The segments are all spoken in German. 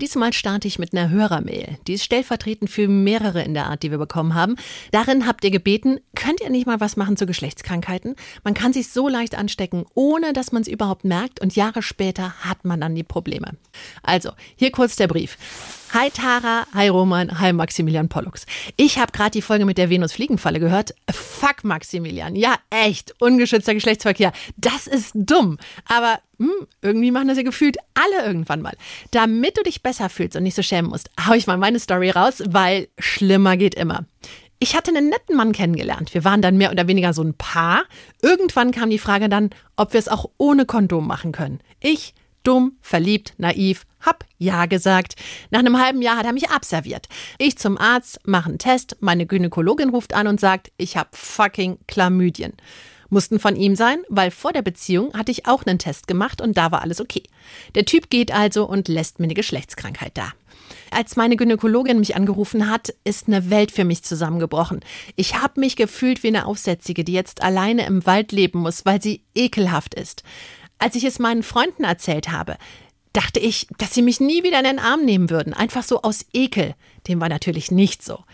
Diesmal starte ich mit einer Hörermail. Die ist stellvertretend für mehrere in der Art, die wir bekommen haben. Darin habt ihr gebeten, könnt ihr nicht mal was machen zu Geschlechtskrankheiten? Man kann sich so leicht anstecken, ohne dass man es überhaupt merkt und Jahre später hat man dann die Probleme. Also, hier kurz der Brief. Hi Tara, hi Roman, hi Maximilian Pollux. Ich habe gerade die Folge mit der Venus-Fliegenfalle gehört. Fuck Maximilian, ja echt, ungeschützter Geschlechtsverkehr. Das ist dumm. Aber hm, irgendwie machen das ja gefühlt alle irgendwann mal. Damit du dich besser fühlst und nicht so schämen musst, hau ich mal meine Story raus, weil schlimmer geht immer. Ich hatte einen netten Mann kennengelernt. Wir waren dann mehr oder weniger so ein Paar. Irgendwann kam die Frage dann, ob wir es auch ohne Kondom machen können. Ich dumm, verliebt, naiv, hab ja gesagt. Nach einem halben Jahr hat er mich abserviert. Ich zum Arzt, mache einen Test, meine Gynäkologin ruft an und sagt, ich hab fucking Chlamydien. Mussten von ihm sein, weil vor der Beziehung hatte ich auch einen Test gemacht und da war alles okay. Der Typ geht also und lässt mir eine Geschlechtskrankheit da. Als meine Gynäkologin mich angerufen hat, ist eine Welt für mich zusammengebrochen. Ich habe mich gefühlt wie eine Aufsätzige, die jetzt alleine im Wald leben muss, weil sie ekelhaft ist. Als ich es meinen Freunden erzählt habe, dachte ich, dass sie mich nie wieder in den Arm nehmen würden, einfach so aus Ekel. Dem war natürlich nicht so.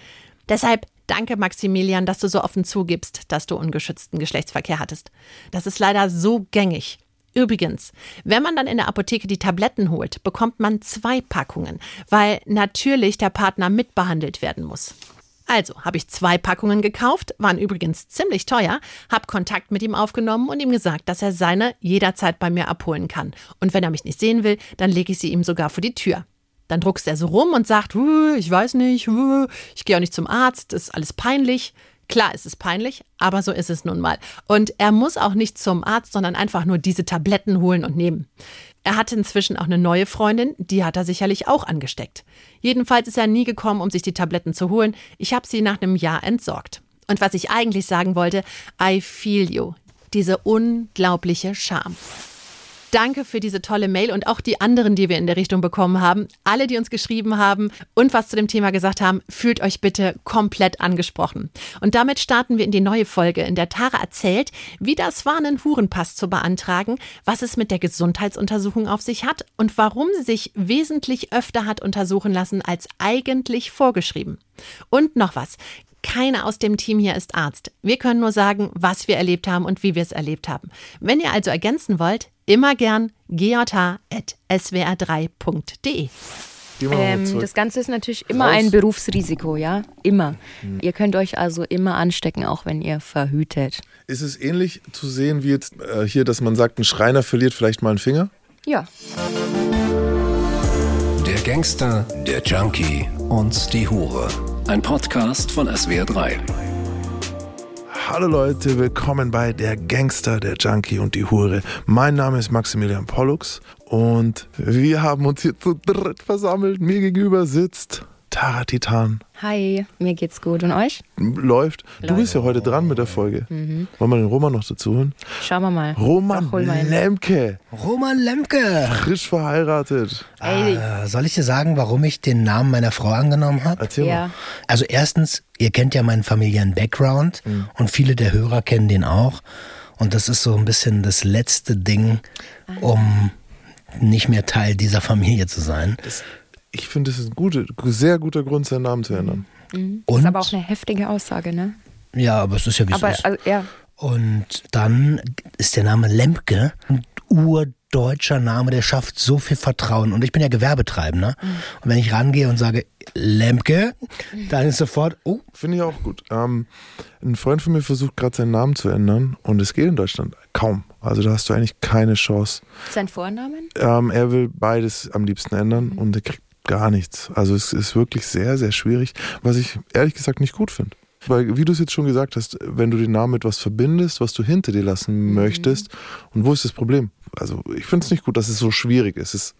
Deshalb danke Maximilian, dass du so offen zugibst, dass du ungeschützten Geschlechtsverkehr hattest. Das ist leider so gängig. Übrigens, wenn man dann in der Apotheke die Tabletten holt, bekommt man zwei Packungen, weil natürlich der Partner mitbehandelt werden muss. Also habe ich zwei Packungen gekauft, waren übrigens ziemlich teuer, habe Kontakt mit ihm aufgenommen und ihm gesagt, dass er seine jederzeit bei mir abholen kann. Und wenn er mich nicht sehen will, dann lege ich sie ihm sogar vor die Tür. Dann druckst er so rum und sagt, ich weiß nicht, ich gehe auch nicht zum Arzt, ist alles peinlich. Klar, es ist peinlich, aber so ist es nun mal. Und er muss auch nicht zum Arzt, sondern einfach nur diese Tabletten holen und nehmen. Er hatte inzwischen auch eine neue Freundin, die hat er sicherlich auch angesteckt. Jedenfalls ist er nie gekommen, um sich die Tabletten zu holen. Ich habe sie nach einem Jahr entsorgt. Und was ich eigentlich sagen wollte, I feel you. Diese unglaubliche Scham. Danke für diese tolle Mail und auch die anderen, die wir in der Richtung bekommen haben. Alle, die uns geschrieben haben und was zu dem Thema gesagt haben, fühlt euch bitte komplett angesprochen. Und damit starten wir in die neue Folge, in der Tara erzählt, wie das war, einen Hurenpass zu beantragen, was es mit der Gesundheitsuntersuchung auf sich hat und warum sie sich wesentlich öfter hat untersuchen lassen als eigentlich vorgeschrieben. Und noch was. Keiner aus dem Team hier ist Arzt. Wir können nur sagen, was wir erlebt haben und wie wir es erlebt haben. Wenn ihr also ergänzen wollt, immer gern gj.swr3.de. Ähm, das Ganze ist natürlich immer Raus. ein Berufsrisiko, ja? Immer. Mhm. Ihr könnt euch also immer anstecken, auch wenn ihr verhütet. Ist es ähnlich zu sehen wie jetzt äh, hier, dass man sagt, ein Schreiner verliert vielleicht mal einen Finger? Ja. Der Gangster, der Junkie und die Hure. Ein Podcast von SWR3. Hallo Leute, willkommen bei Der Gangster, der Junkie und die Hure. Mein Name ist Maximilian Pollux und wir haben uns hier zu dritt versammelt. Mir gegenüber sitzt Tara Titan. Hi, mir geht's gut. Und euch? Läuft. Du bist ja heute dran mit der Folge. Mhm. Wollen wir den Roman noch dazu holen? Schauen wir mal. Roman Lemke. Roman Lemke. Frisch verheiratet. Äh, soll ich dir sagen, warum ich den Namen meiner Frau angenommen habe? Erzähl ja. mal. Also erstens, ihr kennt ja meinen familiären Background mhm. und viele der Hörer kennen den auch. Und das ist so ein bisschen das letzte Ding, um nicht mehr Teil dieser Familie zu sein. Das ich finde, es ist ein gute, sehr guter Grund, seinen Namen zu ändern. Mhm. Das ist aber auch eine heftige Aussage, ne? Ja, aber es ist ja wie aber, es ist. Also, ja. Und dann ist der Name Lemke ein urdeutscher Name, der schafft so viel Vertrauen. Und ich bin ja Gewerbetreibender. Mhm. Und wenn ich rangehe und sage Lemke, dann ist sofort, oh. Finde ich auch gut. Ähm, ein Freund von mir versucht gerade seinen Namen zu ändern und es geht in Deutschland kaum. Also da hast du eigentlich keine Chance. Sein Vornamen? Ähm, er will beides am liebsten ändern mhm. und er kriegt gar nichts. Also es ist wirklich sehr, sehr schwierig, was ich ehrlich gesagt nicht gut finde. Weil, wie du es jetzt schon gesagt hast, wenn du den Namen mit was verbindest, was du hinter dir lassen mhm. möchtest, und wo ist das Problem? Also ich finde es nicht gut, dass es so schwierig ist. Es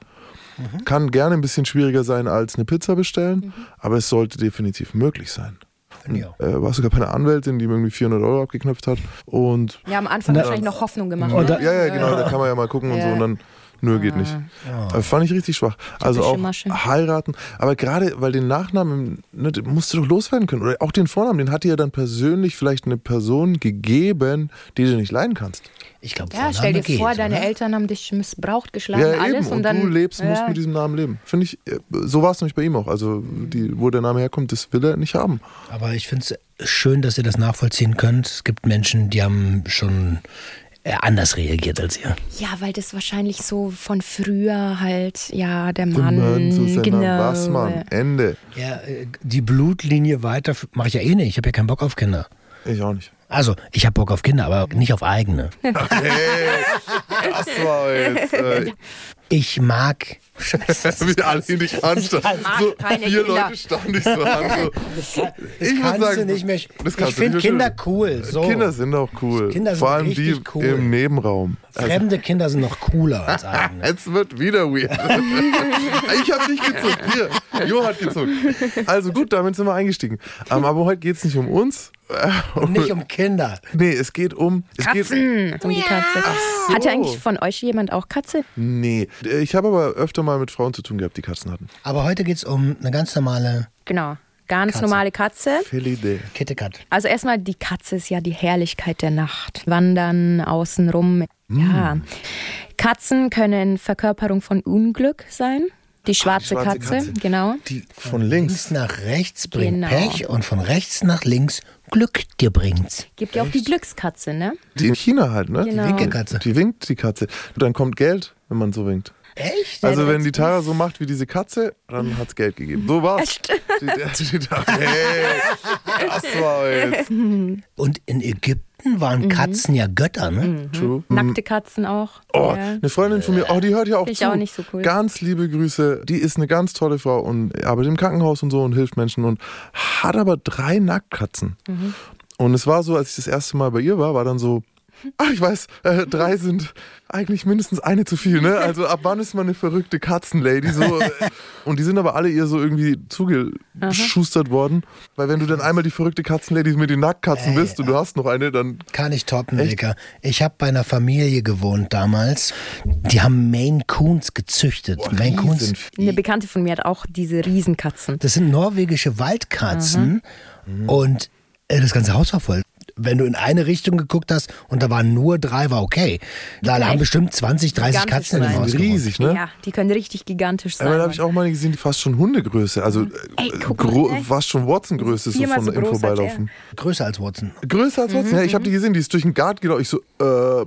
mhm. kann gerne ein bisschen schwieriger sein als eine Pizza bestellen, mhm. aber es sollte definitiv möglich sein. Ja. Äh, war sogar bei einer Anwältin, die mir irgendwie 400 Euro abgeknöpft hat. Und ja, am Anfang wahrscheinlich noch Hoffnung gemacht. Ne? Ja, ja, genau, da kann man ja mal gucken ja. und so. Und dann Nö, geht nicht. Ah. Äh, Fand ich richtig schwach. Also auch heiraten. Aber gerade, weil den Nachnamen, ne, den musst du doch loswerden können. Oder auch den Vornamen, den hat dir ja dann persönlich vielleicht eine Person gegeben, die du nicht leiden kannst. Ich glaube, Ja, stell dir geht, vor, deine oder? Eltern haben dich missbraucht, geschlagen, Ja, alles. eben. Und, und dann, du lebst, musst ja, mit diesem Namen leben. Finde ich, äh, so war es nämlich bei ihm auch. Also, die, wo der Name herkommt, das will er nicht haben. Aber ich finde es schön, dass ihr das nachvollziehen könnt. Es gibt Menschen, die haben schon anders reagiert als ihr. Ja, weil das wahrscheinlich so von früher halt, ja, der Mann, Mann, genau. Wassmann. Ende. Ja, äh, die Blutlinie weiter mache ich ja eh nicht. Ich habe ja keinen Bock auf Kinder. Ich auch nicht. Also, ich habe Bock auf Kinder, aber nicht auf eigene. Hey, das war jetzt. Äh, Ich mag. Scheiße. wie alle ihn dich anstarren. So, vier Kinder. Leute starren dich so an. So. Das Ich kannst sagen, du nicht mehr. das ich finde nicht Kinder schön. cool. So. Kinder sind auch cool. Kinder sind Vor allem die cool. im Nebenraum. Fremde Kinder sind noch cooler als eigene. Jetzt wird wieder weird. ich habe nicht gezuckt. Hier, Jo hat gezuckt. Also gut, damit sind wir eingestiegen. Ähm, aber heute geht es nicht um uns. Und nicht um Kinder. Nee, es geht um. Es Geht, Katzen. Um die Katze. so. Hatte eigentlich von euch jemand auch Katze? nee, ich habe aber öfter mal mit Frauen zu tun gehabt, die Katzen hatten. Aber heute geht es um eine ganz normale Genau. Ganz Katze. normale Katze. Felide. Kittekat. Also erstmal, die Katze ist ja die Herrlichkeit der Nacht. Wandern außenrum. Ja. Katzen können Verkörperung von Unglück sein. Die schwarze, schwarze Katze, Katze. genau. Die von links. Nach rechts bringt Genau. Pech und von rechts nach links Glück dir bringt's. Gibt ja auch die Glückskatze, ne? Die in China halt, ne? Genau. Winkelkatze. Die winkt, die Katze. Dann kommt Geld, wenn man so winkt. Echt? Also wenn die Tara so macht wie diese Katze, dann hat's Geld gegeben. So war's. Die, die, die, hey, das war jetzt Und in Ägypten waren Katzen ja Götter, ne? true. Nackte Katzen auch. Oh, ja. eine Freundin von mir, oh, die hört ja auch Find ich zu. auch nicht so cool. Ganz liebe Grüße. Die ist eine ganz tolle Frau und arbeitet im Krankenhaus und so und hilft Menschen und hat aber drei Nacktkatzen. Mhm. Und es war so, als ich das erste Mal bei ihr war, war dann so, ach, ich weiß, äh, drei sind eigentlich mindestens eine zu viel, ne? Also ab wann ist man eine verrückte Katzenlady? So, äh, und die sind aber alle ihr so irgendwie zugeschustert worden. Weil wenn du dann einmal die verrückte Katzenlady mit den Nacktkatzen Ey, bist und du hast noch eine, dann Kann ich toppen, Echt? Dicker. Ich habe bei einer Familie gewohnt damals. Die haben Maine Coons gezüchtet. Maine Coons. Eine Bekannte von mir hat auch diese Riesenkatzen. Das sind norwegische Waldkatzen und äh, das ganze Haus war voll. Wenn du in eine Richtung geguckt hast und da waren nur drei, war okay. Da haben bestimmt 20, 30 gigantisch Katzen sein. Haus gewohnt. riesig, ne? Ja, die können richtig gigantisch sein. Aber da habe ich auch mal gesehen, die fast schon Hundegröße. Also Ey, guck gro- mal, ey. fast schon Watson-Größe so von so im Vorbeilaufen. Größer als Watson. Größer als Watson? Ja, ich habe die gesehen, die ist durch den Garten gelaufen. Ich so, äh,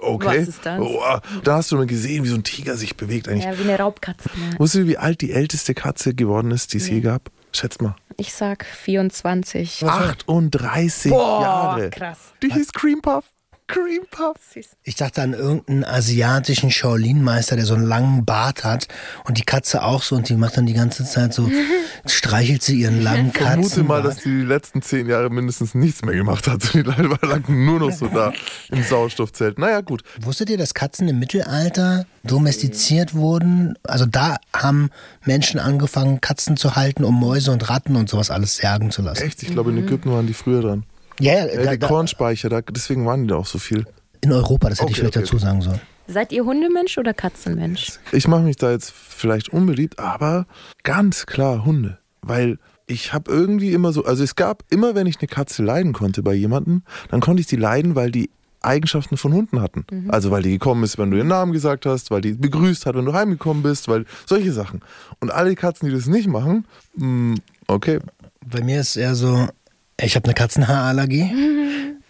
okay. Was ist das? Oh, da hast du mal gesehen, wie so ein Tiger sich bewegt eigentlich. Ja, wie eine Raubkatze. Ne? Wusstet ihr, wie alt die älteste Katze geworden ist, die es je gab? Schätzt mal. Ich sag 24. 38 Boah, Jahre. krass. Die hieß Cream Puff. Cream Puff. Ich dachte an irgendeinen asiatischen Shaolin-Meister, der so einen langen Bart hat und die Katze auch so und die macht dann die ganze Zeit so, streichelt sie ihren langen Ich vermute Katzen. mal, dass die die letzten zehn Jahre mindestens nichts mehr gemacht hat. Die Leute lag nur noch so da im Sauerstoffzelt. Naja, gut. Wusstet ihr, dass Katzen im Mittelalter domestiziert wurden? Also da haben Menschen angefangen, Katzen zu halten, um Mäuse und Ratten und sowas alles jagen zu lassen. Echt, ich glaube, in Ägypten waren die früher dran. Ja, ja, Äh, da, die da, Kornspeicher, da, deswegen waren die da auch so viel. in Europa, das hätte ich vielleicht okay, dazu sagen sollen. Seid ihr Hundemensch oder Katzenmensch? Ich mache mich da jetzt vielleicht unbeliebt, aber ganz klar Hunde. Weil ich habe irgendwie immer so, also es gab immer, wenn ich eine Katze leiden konnte bei jemandem, dann konnte ich die leiden, weil die Eigenschaften von Hunden hatten. Also weil die gekommen ist, wenn du ihren Namen gesagt hast, weil die begrüßt hat, wenn du heimgekommen bist, weil solche Sachen. Und alle Katzen, die das nicht machen, mh, okay, Bei mir ist eher so, ich habe eine Katzenhaarallergie.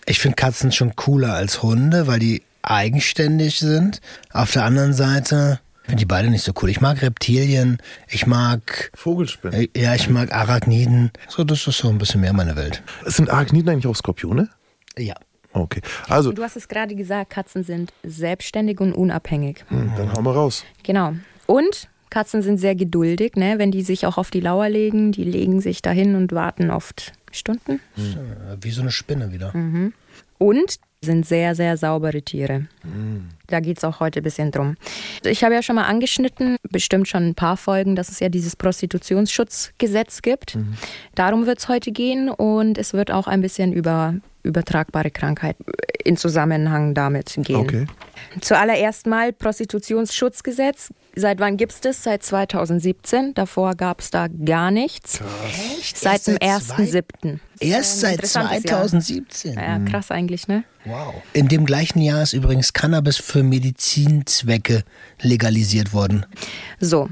Ich finde Katzen schon cooler als Hunde, weil die eigenständig sind. Auf der anderen Seite finde ich beide nicht so cool. Ich mag Reptilien, ich mag, Vogelspinnen. äh, ja, ich mag Arachniden. So, das ist so ein bisschen mehr meine Welt. Sind Arachniden eigentlich auch Skorpione? Ja. Okay, also, Du hast es gerade gesagt, Katzen sind selbstständig und unabhängig. hm, dann hauen wir raus. Genau. Und Katzen sind sehr geduldig, ne? wenn die sich auch auf die Lauer legen. Die legen sich dahin und warten oft Stunden. Äh, Wie so eine Spinne wieder. Und sind sehr, sehr saubere Tiere. Da geht es auch heute ein bisschen drum. Ich habe ja schon mal angeschnitten, bestimmt schon ein paar Folgen, dass es ja dieses Prostitutionsschutzgesetz gibt. Darum wird es heute gehen und es wird auch ein bisschen über übertragbare Krankheit in Zusammenhang damit gehen. Okay. Zuallererst mal Prostitutionsschutzgesetz. Seit wann gibt es das? Seit 2017. Davor gab es da gar nichts. Echt? Seit dem Erst seit 1.7. Erst seit interessantes Jahr. 2017. Ja, krass eigentlich, ne? Wow. In dem gleichen Jahr ist übrigens Cannabis für Medizinzwecke legalisiert worden. So.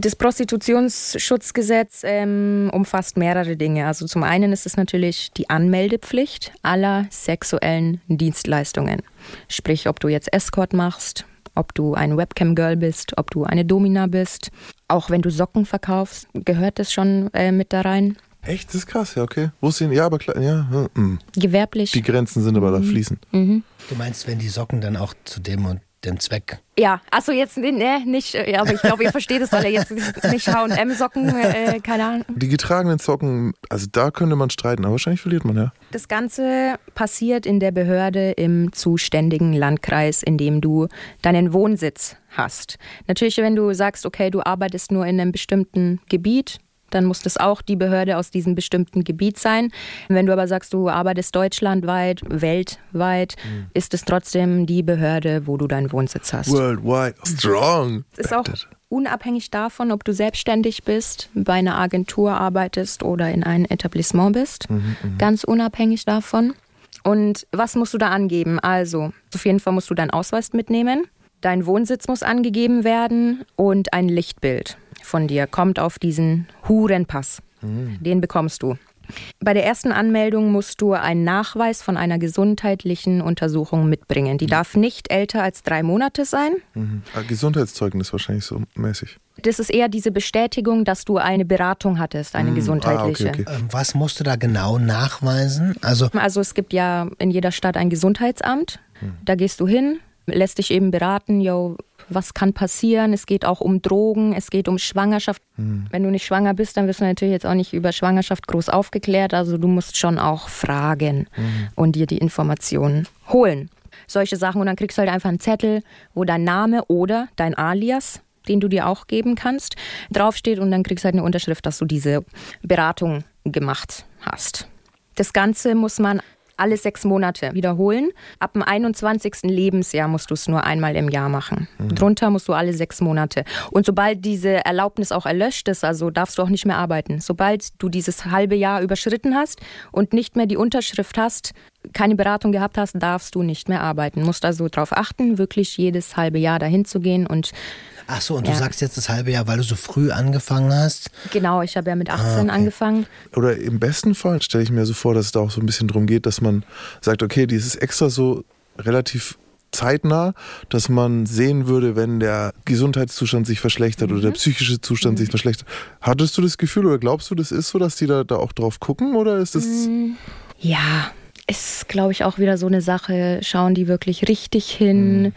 Das Prostitutionsschutzgesetz ähm, umfasst mehrere Dinge. Also zum einen ist es natürlich die Anmeldepflicht aller sexuellen Dienstleistungen. Sprich, ob du jetzt Escort machst, ob du ein Webcam-Girl bist, ob du eine Domina bist. Auch wenn du Socken verkaufst, gehört das schon äh, mit da rein. Echt? Das ist krass, ja, okay. Wusste ich, ja, aber klar, ja. hm. Gewerblich. Die Grenzen sind aber da fließend. Du meinst, wenn die Socken dann auch zu dem und dem Zweck. Ja, also jetzt ne, nicht, äh, aber ich glaube, ihr versteht es alle jetzt nicht H&M-Socken, äh, keine Ahnung. Die getragenen Socken, also da könnte man streiten, aber wahrscheinlich verliert man, ja. Das Ganze passiert in der Behörde im zuständigen Landkreis, in dem du deinen Wohnsitz hast. Natürlich, wenn du sagst, okay, du arbeitest nur in einem bestimmten Gebiet, dann muss das auch die Behörde aus diesem bestimmten Gebiet sein. Wenn du aber sagst, du arbeitest deutschlandweit, weltweit, ist es trotzdem die Behörde, wo du deinen Wohnsitz hast. Worldwide. Strong. Es ist auch unabhängig davon, ob du selbstständig bist, bei einer Agentur arbeitest oder in einem Etablissement bist. Ganz unabhängig davon. Und was musst du da angeben? Also, auf jeden Fall musst du deinen Ausweis mitnehmen. Dein Wohnsitz muss angegeben werden und ein Lichtbild von dir kommt auf diesen Hurenpass. Den bekommst du. Bei der ersten Anmeldung musst du einen Nachweis von einer gesundheitlichen Untersuchung mitbringen. Die darf nicht älter als drei Monate sein. Mhm. Ah, Gesundheitszeugnis wahrscheinlich so mäßig. Das ist eher diese Bestätigung, dass du eine Beratung hattest, eine gesundheitliche. Ah, okay, okay. Ähm, was musst du da genau nachweisen? Also, Also es gibt ja in jeder Stadt ein Gesundheitsamt. Da gehst du hin, lässt dich eben beraten, yo, was kann passieren? Es geht auch um Drogen, es geht um Schwangerschaft. Wenn du nicht schwanger bist, dann wirst du natürlich jetzt auch nicht über Schwangerschaft groß aufgeklärt. Also du musst schon auch fragen und dir die Informationen holen. Solche Sachen und dann kriegst du halt einfach einen Zettel, wo dein Name oder dein Alias den du dir auch geben kannst, draufsteht und dann kriegst du halt eine Unterschrift, dass du diese Beratung gemacht hast. Das Ganze muss man alle sechs Monate wiederholen. Ab dem 21. Lebensjahr musst du es nur einmal im Jahr machen. Drunter musst du alle sechs Monate. Und sobald diese Erlaubnis auch erlöscht ist, also darfst du auch nicht mehr arbeiten. Sobald du dieses halbe Jahr überschritten hast und nicht mehr die Unterschrift hast, keine Beratung gehabt hast, darfst du nicht mehr arbeiten. Musst also darauf achten, wirklich jedes halbe Jahr dahin zu gehen. Und ach so, und Ja. du sagst jetzt das halbe Jahr, weil du so früh angefangen hast. genau, ich habe ja mit 18 angefangen. Oder im besten Fall stelle ich mir so vor, dass es da auch so ein bisschen darum geht, dass man sagt, okay, dieses extra so relativ zeitnah, dass man sehen würde, wenn der Gesundheitszustand sich verschlechtert oder der psychische Zustand sich verschlechtert. Hattest du das Gefühl oder glaubst du, das ist so, dass die da, da auch drauf gucken oder ist das Ja, ist, glaube ich, auch wieder so eine Sache. Schauen die wirklich richtig hin?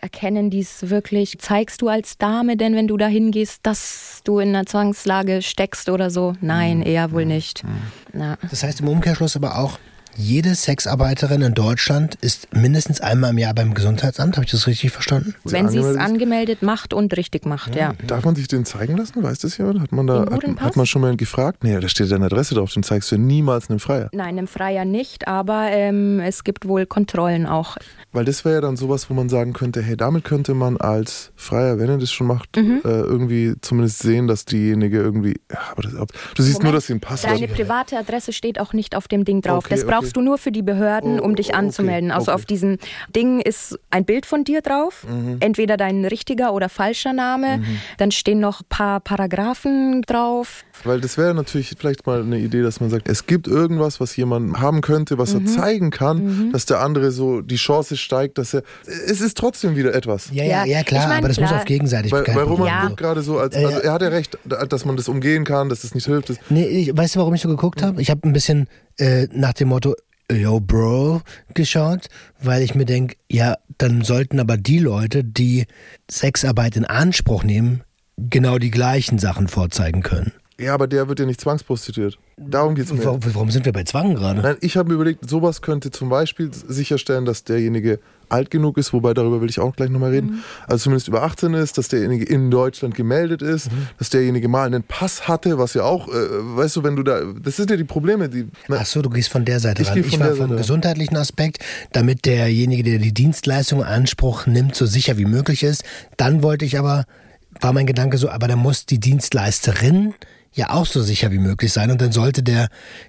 Erkennen die es wirklich? Zeigst du als Dame denn, wenn du da hingehst, dass du in einer Zwangslage steckst oder so? Nein, eher wohl nicht. Na. Das heißt im Umkehrschluss aber auch, jede Sexarbeiterin in Deutschland ist mindestens einmal im Jahr beim Gesundheitsamt. Habe ich das richtig verstanden? Wenn sie es angemeldet macht und richtig macht, ja. Darf man sich den zeigen lassen? Weiß das jemand? Hat man da hat, hat man schon mal gefragt? Nee, da steht deine Adresse drauf, den zeigst du niemals einem Freier. Nein, im Freier nicht, aber ähm, es gibt wohl Kontrollen auch. Weil das wäre ja dann sowas, wo man sagen könnte, hey, damit könnte man als Freier, wenn er das schon macht, Mhm. äh, irgendwie zumindest sehen, dass diejenige irgendwie. Ja, aber das, ob- du siehst nur, Moment, dass sie einen Pass Deine hat. private Adresse steht auch nicht auf dem Ding drauf. Okay, das brauchst du nur für die Behörden, Oh, um dich okay, anzumelden. Also okay. auf diesem Ding ist ein Bild von dir drauf, Mhm. entweder dein richtiger oder falscher Name. Dann stehen noch ein paar Paragraphen drauf. Weil das wäre natürlich vielleicht mal eine Idee, dass man sagt, es gibt irgendwas, was jemand haben könnte, was Mhm. er zeigen kann, dass der andere so die Chance steigt, dass er. Es ist trotzdem wieder etwas. Ja, ja, Ja, klar, ich mein, aber das muss klar. auf Gegenseitigkeit Weil, weil Roman. Ja. gerade so, als, also er hat ja recht, dass man das umgehen kann, dass das nicht hilft. Das, Nee, ich, weißt du, warum ich so geguckt habe? Ich habe ein bisschen äh, nach dem Motto Yo, Bro geschaut, weil ich mir denke, ja, dann sollten aber die Leute, die Sexarbeit in Anspruch nehmen, genau die gleichen Sachen vorzeigen können. Ja, aber der wird ja nicht zwangsprostituiert. Darum geht es mir. Warum, warum sind wir bei Zwang gerade? Nein, ich habe mir überlegt, sowas könnte zum Beispiel sicherstellen, dass derjenige alt genug ist, wobei darüber will ich auch gleich nochmal reden, also zumindest über 18 ist, dass derjenige in Deutschland gemeldet ist, dass derjenige mal einen Pass hatte, was ja auch, äh, weißt du, wenn du da, das sind ja die Probleme, die... Ach so, du gehst von der Seite Ich ran. gehe Ich von war vom Seite gesundheitlichen Aspekt, damit derjenige, der die Dienstleistung in Anspruch nimmt, so sicher wie möglich ist. Dann wollte ich aber, war mein Gedanke so, aber dann muss die Dienstleisterin ja auch so sicher wie möglich sein und dann sollte der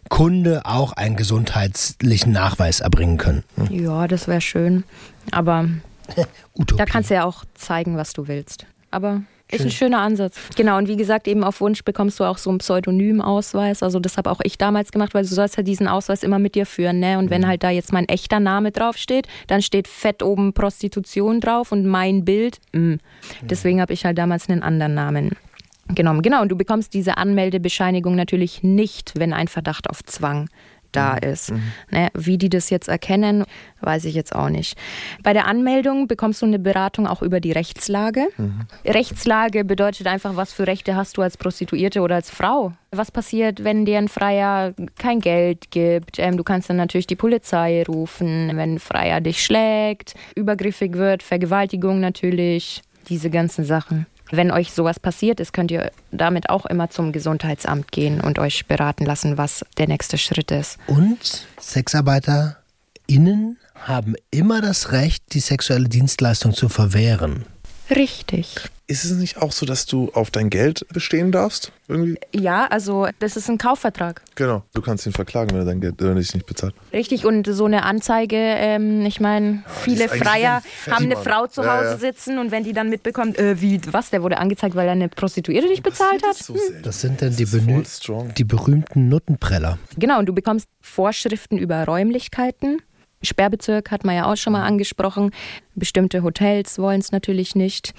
Kunde auch einen gesundheitlichen Nachweis erbringen können. Ja, das wäre schön. Aber da kannst du ja auch zeigen, was du willst. Aber ist ein schöner Ansatz. Genau, und wie gesagt, eben auf Wunsch bekommst du auch so einen Pseudonymausweis. Also das habe auch ich damals gemacht, weil du sollst ja diesen Ausweis immer mit dir führen. Ne? Und wenn halt da jetzt mein echter Name draufsteht, dann steht fett oben Prostitution drauf und mein Bild. mm. Deswegen habe ich halt damals einen anderen Namen genommen. Genau, und du bekommst diese Anmeldebescheinigung natürlich nicht, wenn ein Verdacht auf Zwang da ist. Ne, wie die das jetzt erkennen, weiß ich jetzt auch nicht. Bei der Anmeldung bekommst du eine Beratung auch über die Rechtslage. Rechtslage bedeutet einfach, was für Rechte hast du als Prostituierte oder als Frau. Was passiert, wenn dir ein Freier kein Geld gibt? Ähm, du kannst dann natürlich die Polizei rufen, wenn ein Freier dich schlägt, übergriffig wird, Vergewaltigung natürlich, diese ganzen Sachen. Wenn euch sowas passiert ist, könnt ihr damit auch immer zum Gesundheitsamt gehen und euch beraten lassen, was der nächste Schritt ist. Und SexarbeiterInnen haben immer das Recht, die sexuelle Dienstleistung zu verwehren. Richtig. Ist es nicht auch so, dass du auf dein Geld bestehen darfst? Irgendwie? Ja, also das ist ein Kaufvertrag. Genau. Du kannst ihn verklagen, wenn er dein Geld, wenn er dich nicht bezahlt. Richtig, und so eine Anzeige, ähm, ich meine, viele ist eigentlich Freier ein haben eine Frau zu Ja, Hause ja. sitzen und wenn die dann mitbekommt, äh, wie, was, der wurde angezeigt, weil er eine Prostituierte nicht bezahlt hat. So selten. Das sind dann die, die berühmten Nuttenpreller. Genau, und du bekommst Vorschriften über Räumlichkeiten. Sperrbezirk hat man ja auch schon mal angesprochen. Bestimmte Hotels wollen es natürlich nicht.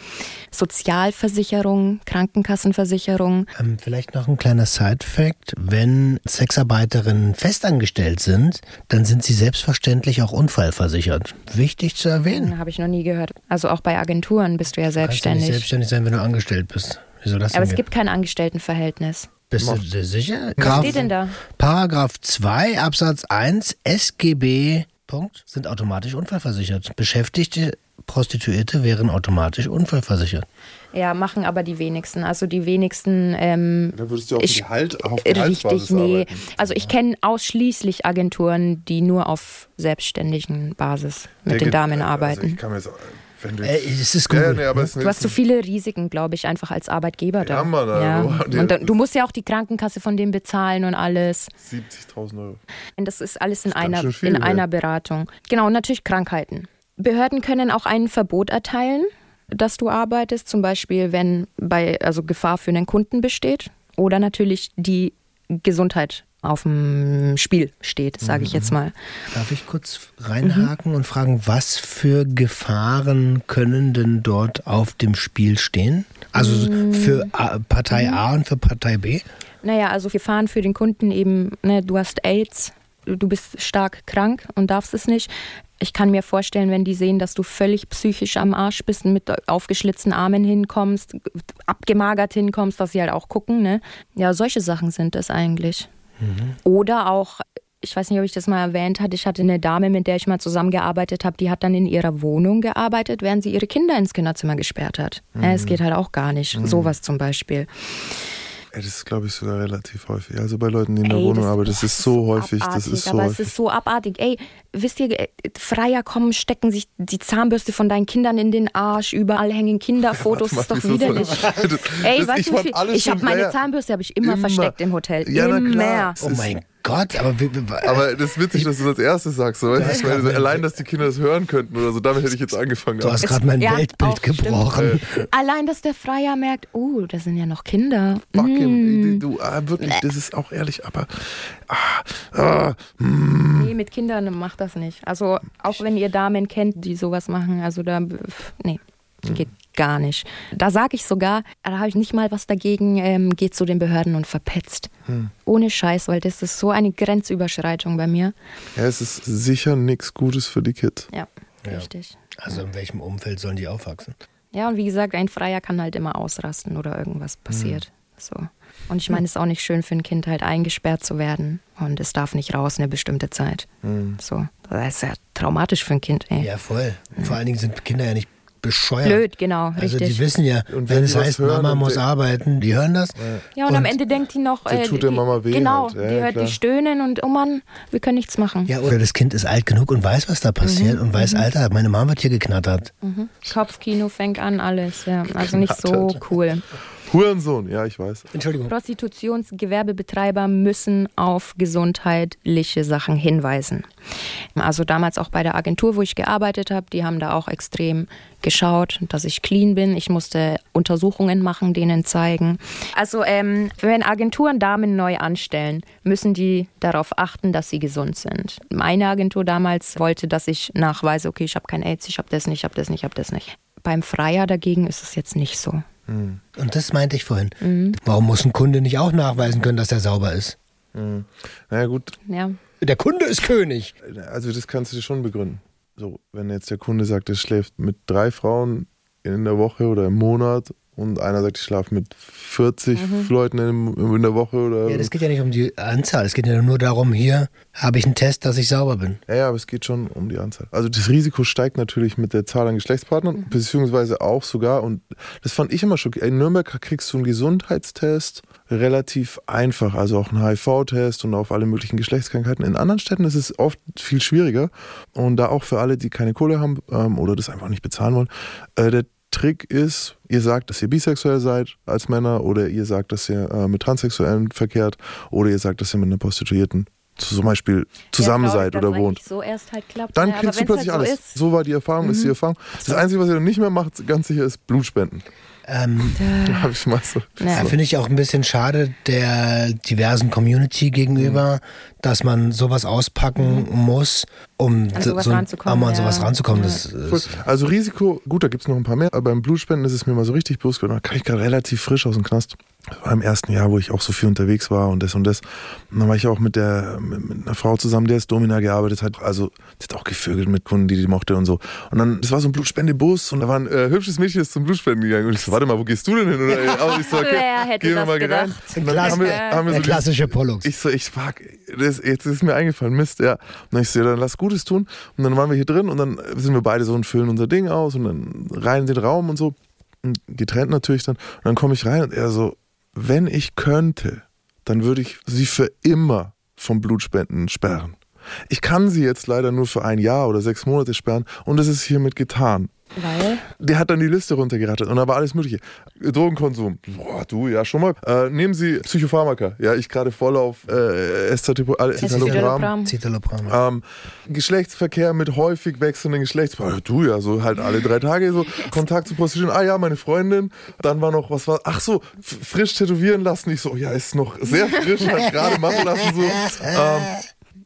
Sozialversicherung, Krankenkassenversicherung. Ähm, vielleicht noch ein kleiner Side-Fact. Wenn Sexarbeiterinnen festangestellt sind, dann sind sie selbstverständlich auch unfallversichert. Wichtig zu erwähnen. Habe ich noch nie gehört. Also auch bei Agenturen bist du ja Du kannst ja nicht selbstständig. selbstständig sein, wenn du angestellt bist. Wieso das Aber es gibt kein Angestelltenverhältnis. Bist du dir sicher? Was steht denn da? Paragraph 2 Absatz 1 SGB Punkt, sind automatisch unfallversichert. Beschäftigte Prostituierte wären automatisch unfallversichert. Ja, machen aber die wenigsten. Also die wenigsten. Ähm, Da würdest du auf ich- Gehalt, auf Richtig, nee. arbeiten. Also ich kenne ausschließlich Agenturen, die nur auf selbstständigen Basis mit Der den Damen also arbeiten. ich kann mir jetzt, wenn du Äh, es ist ja, Google. nee, aber es ist Du hast so viele Risiken, glaube ich, einfach als Arbeitgeber da. Ja, Mann, ja. Und dann, du musst ja auch die Krankenkasse von dem bezahlen und alles. 70.000 Euro. Und das ist alles in, ganz einer, viel, in ja. einer Beratung. Genau, und natürlich Krankheiten. Behörden können auch ein Verbot erteilen, dass du arbeitest, zum Beispiel, wenn bei also Gefahr für einen Kunden besteht oder natürlich die Gesundheit auf dem Spiel steht, sage ich jetzt mal. Darf ich kurz reinhaken und fragen, was für Gefahren können denn dort auf dem Spiel stehen? Also für A, Partei A und für Partei B? Naja, also Gefahren für den Kunden eben, ne, du hast AIDS, du bist stark krank und darfst es nicht. Ich kann mir vorstellen, wenn die sehen, dass du völlig psychisch am Arsch bist und mit aufgeschlitzten Armen hinkommst, abgemagert hinkommst, dass sie halt auch gucken. Ne? Ja, solche Sachen sind es eigentlich. Oder auch, ich weiß nicht, ob ich das mal erwähnt hatte, ich hatte eine Dame, mit der ich mal zusammengearbeitet habe, die hat dann in ihrer Wohnung gearbeitet, während sie ihre Kinder ins Kinderzimmer gesperrt hat. Ja, Es geht halt auch gar nicht. Sowas zum Beispiel. Ey, das ist, glaube ich, sogar relativ häufig. Also bei Leuten, die in der Ey, Wohnung das- arbeiten, das ist so häufig. Das abartig, ist so aber häufig. es ist so abartig. Ey, wisst ihr, äh, Freier kommen, stecken sich die Zahnbürste von deinen Kindern in den Arsch, überall hängen Kinderfotos, Warte ist doch mal, widerlich. Das- Ey, das- weißt ich Ich habe meine ja, ja. Zahnbürste habe ich immer, Immer. versteckt im Hotel. Ja, na immer. klar. Oh mein Gott, aber, wie, wie, Aber das ist witzig, dass du das als erstes sagst. So, weißt du? grad Weil mein- allein, dass die Kinder das hören könnten oder so, damit hätte ich jetzt angefangen. du hast gerade mein Ja, Weltbild auch, stimmt. gebrochen. Allein, dass der Freier merkt, oh, da sind ja noch Kinder. Fuck him. Mm. Du, ah, wirklich, das ist auch ehrlich, aber. Ah, ah, mm. Nee, mit Kindern macht das nicht. Also auch wenn ihr Damen kennt, die sowas machen, also da, nee, geht gar nicht. Da sage ich sogar, da habe ich nicht mal was dagegen, ähm, geht zu den Behörden und verpetzt. Ohne Scheiß, weil das ist so eine Grenzüberschreitung bei mir. Ja, es ist sicher nichts Gutes für die Kids. Ja, richtig. Also in welchem Umfeld sollen die aufwachsen? Ja, und wie gesagt, ein Freier kann halt immer ausrasten oder irgendwas passiert. So. Und ich meine, es ist auch nicht schön für ein Kind halt eingesperrt zu werden und es darf nicht raus eine bestimmte Zeit. So, das ist ja traumatisch für ein Kind. Ey. Ja, voll. Vor allen Dingen sind Kinder ja nicht bescheuert. Blöd, genau, Also richtig. die wissen ja, Und wenn wenn es heißt, hören Mama muss arbeiten, die hören das. ja, und, am und- Ende denkt die noch, So tut der die, Mama weh genau, halt. Ja, die hört klar. die stöhnen und oh Mann, wir können nichts machen. Ja, oder das Kind ist alt genug und weiß, was da passiert und weiß, Alter, meine Mama wird hier geknattert. Kopfkino fängt an, alles, ja. Also nicht so cool. Hurensohn, ja, ich weiß. Entschuldigung. Prostitutionsgewerbebetreiber müssen auf gesundheitliche Sachen hinweisen. Also damals auch bei der Agentur, wo ich gearbeitet habe, die haben da auch extrem geschaut, dass ich clean bin. Ich musste Untersuchungen machen, denen zeigen. Also ähm, wenn Agenturen Damen neu anstellen, müssen die darauf achten, dass sie gesund sind. Meine Agentur damals wollte, dass ich nachweise, okay, ich habe kein AIDS, ich habe das nicht, ich habe das nicht, ich habe das nicht. Beim Freier dagegen ist es jetzt nicht so. Und das meinte ich vorhin. Warum muss ein Kunde nicht auch nachweisen können, dass er sauber ist? Naja, gut, Ja. Der Kunde ist König. also das kannst du dir schon begründen. So, wenn jetzt der Kunde sagt, er schläft mit drei Frauen in der Woche oder im Monat und einer sagt, ich schlafe mit 40 Leuten in, in der Woche oder. Ja, das geht ja nicht um die Anzahl. Es geht ja nur darum, hier habe ich einen Test, dass ich sauber bin. Ja, ja, aber es geht schon um die Anzahl. Also das Risiko steigt natürlich mit der Zahl an Geschlechtspartnern, beziehungsweise auch sogar, und das fand ich immer schockierend, in Nürnberg kriegst du einen Gesundheitstest relativ einfach, also auch einen HIV-Test und auf alle möglichen Geschlechtskrankheiten. In anderen Städten ist es oft viel schwieriger und da auch für alle, die keine Kohle haben ähm, oder das einfach nicht bezahlen wollen, äh, der Trick ist, ihr sagt, dass ihr bisexuell seid als Männer oder ihr sagt, dass ihr äh, mit Transsexuellen verkehrt oder ihr sagt, dass ihr mit einer Prostituierten zum Beispiel zusammen Ja, seid oder wohnt. So erst halt klappt. Dann Ja, kriegst du wenn's plötzlich halt alles. So ist, So war die Erfahrung, ist die Erfahrung. Das Einzige, was ihr nicht mehr macht, ganz sicher, ist Blutspenden. Ähm, Habe ich mal so. Ja. Finde ich auch ein bisschen schade der diversen Community gegenüber, dass man sowas auspacken muss, um An sowas so, ranzukommen, um an ja. sowas ranzukommen. Ja. Das ist, Also Risiko, gut, da gibt es noch ein paar mehr, aber beim Blutspenden ist es mir mal so richtig bewusst geworden. Da kam ich gerade relativ frisch aus dem Knast. Das war im ersten Jahr, wo ich auch so viel unterwegs war und das und das. Und dann war ich auch mit der mit, mit einer Frau zusammen, die als Domina gearbeitet hat. Also die hat auch gevögelt mit Kunden, die die mochte und so. Und dann, das war so ein Blutspendebus und da war ein äh, hübsches Mädchen, ist zum Blutspenden gegangen. Und ich so, warte mal, wo gehst du denn hin? Und also ich so, okay, Wer hätte gehen wir das mal gedacht? rein. Klasse- haben wir, haben wir so klassische Pollux. ich so, ich fuck, das, jetzt ist mir eingefallen, Mist, ja. Und dann ich so, ja, dann lass Gutes tun. Und dann waren wir hier drin und dann sind wir beide so und füllen unser Ding aus und dann rein in den Raum und so. Und getrennt natürlich dann. Und dann komme ich rein und er so, wenn ich könnte, dann würde ich sie für immer vom Blutspenden sperren. Ich kann sie jetzt leider nur für ein Jahr oder sechs Monate sperren und das ist hiermit getan. Weil? Der hat dann die Liste runtergerattet und da war alles Mögliche. Drogenkonsum. Boah, du, ja, schon mal. Äh, nehmen Sie Psychopharmaka. Ja, ich gerade voll auf äh. Escitalopram. Citalopram. Ähm, Geschlechtsverkehr mit häufig wechselnden Geschlechtspaaren. Du ja, so halt alle drei Tage so. Kontakt zu Prostituierten. Ah ja, meine Freundin. Dann war noch, was war, ach so, frisch tätowieren lassen. Ich so, ja, ist noch sehr frisch, hat gerade machen lassen. So. Ähm,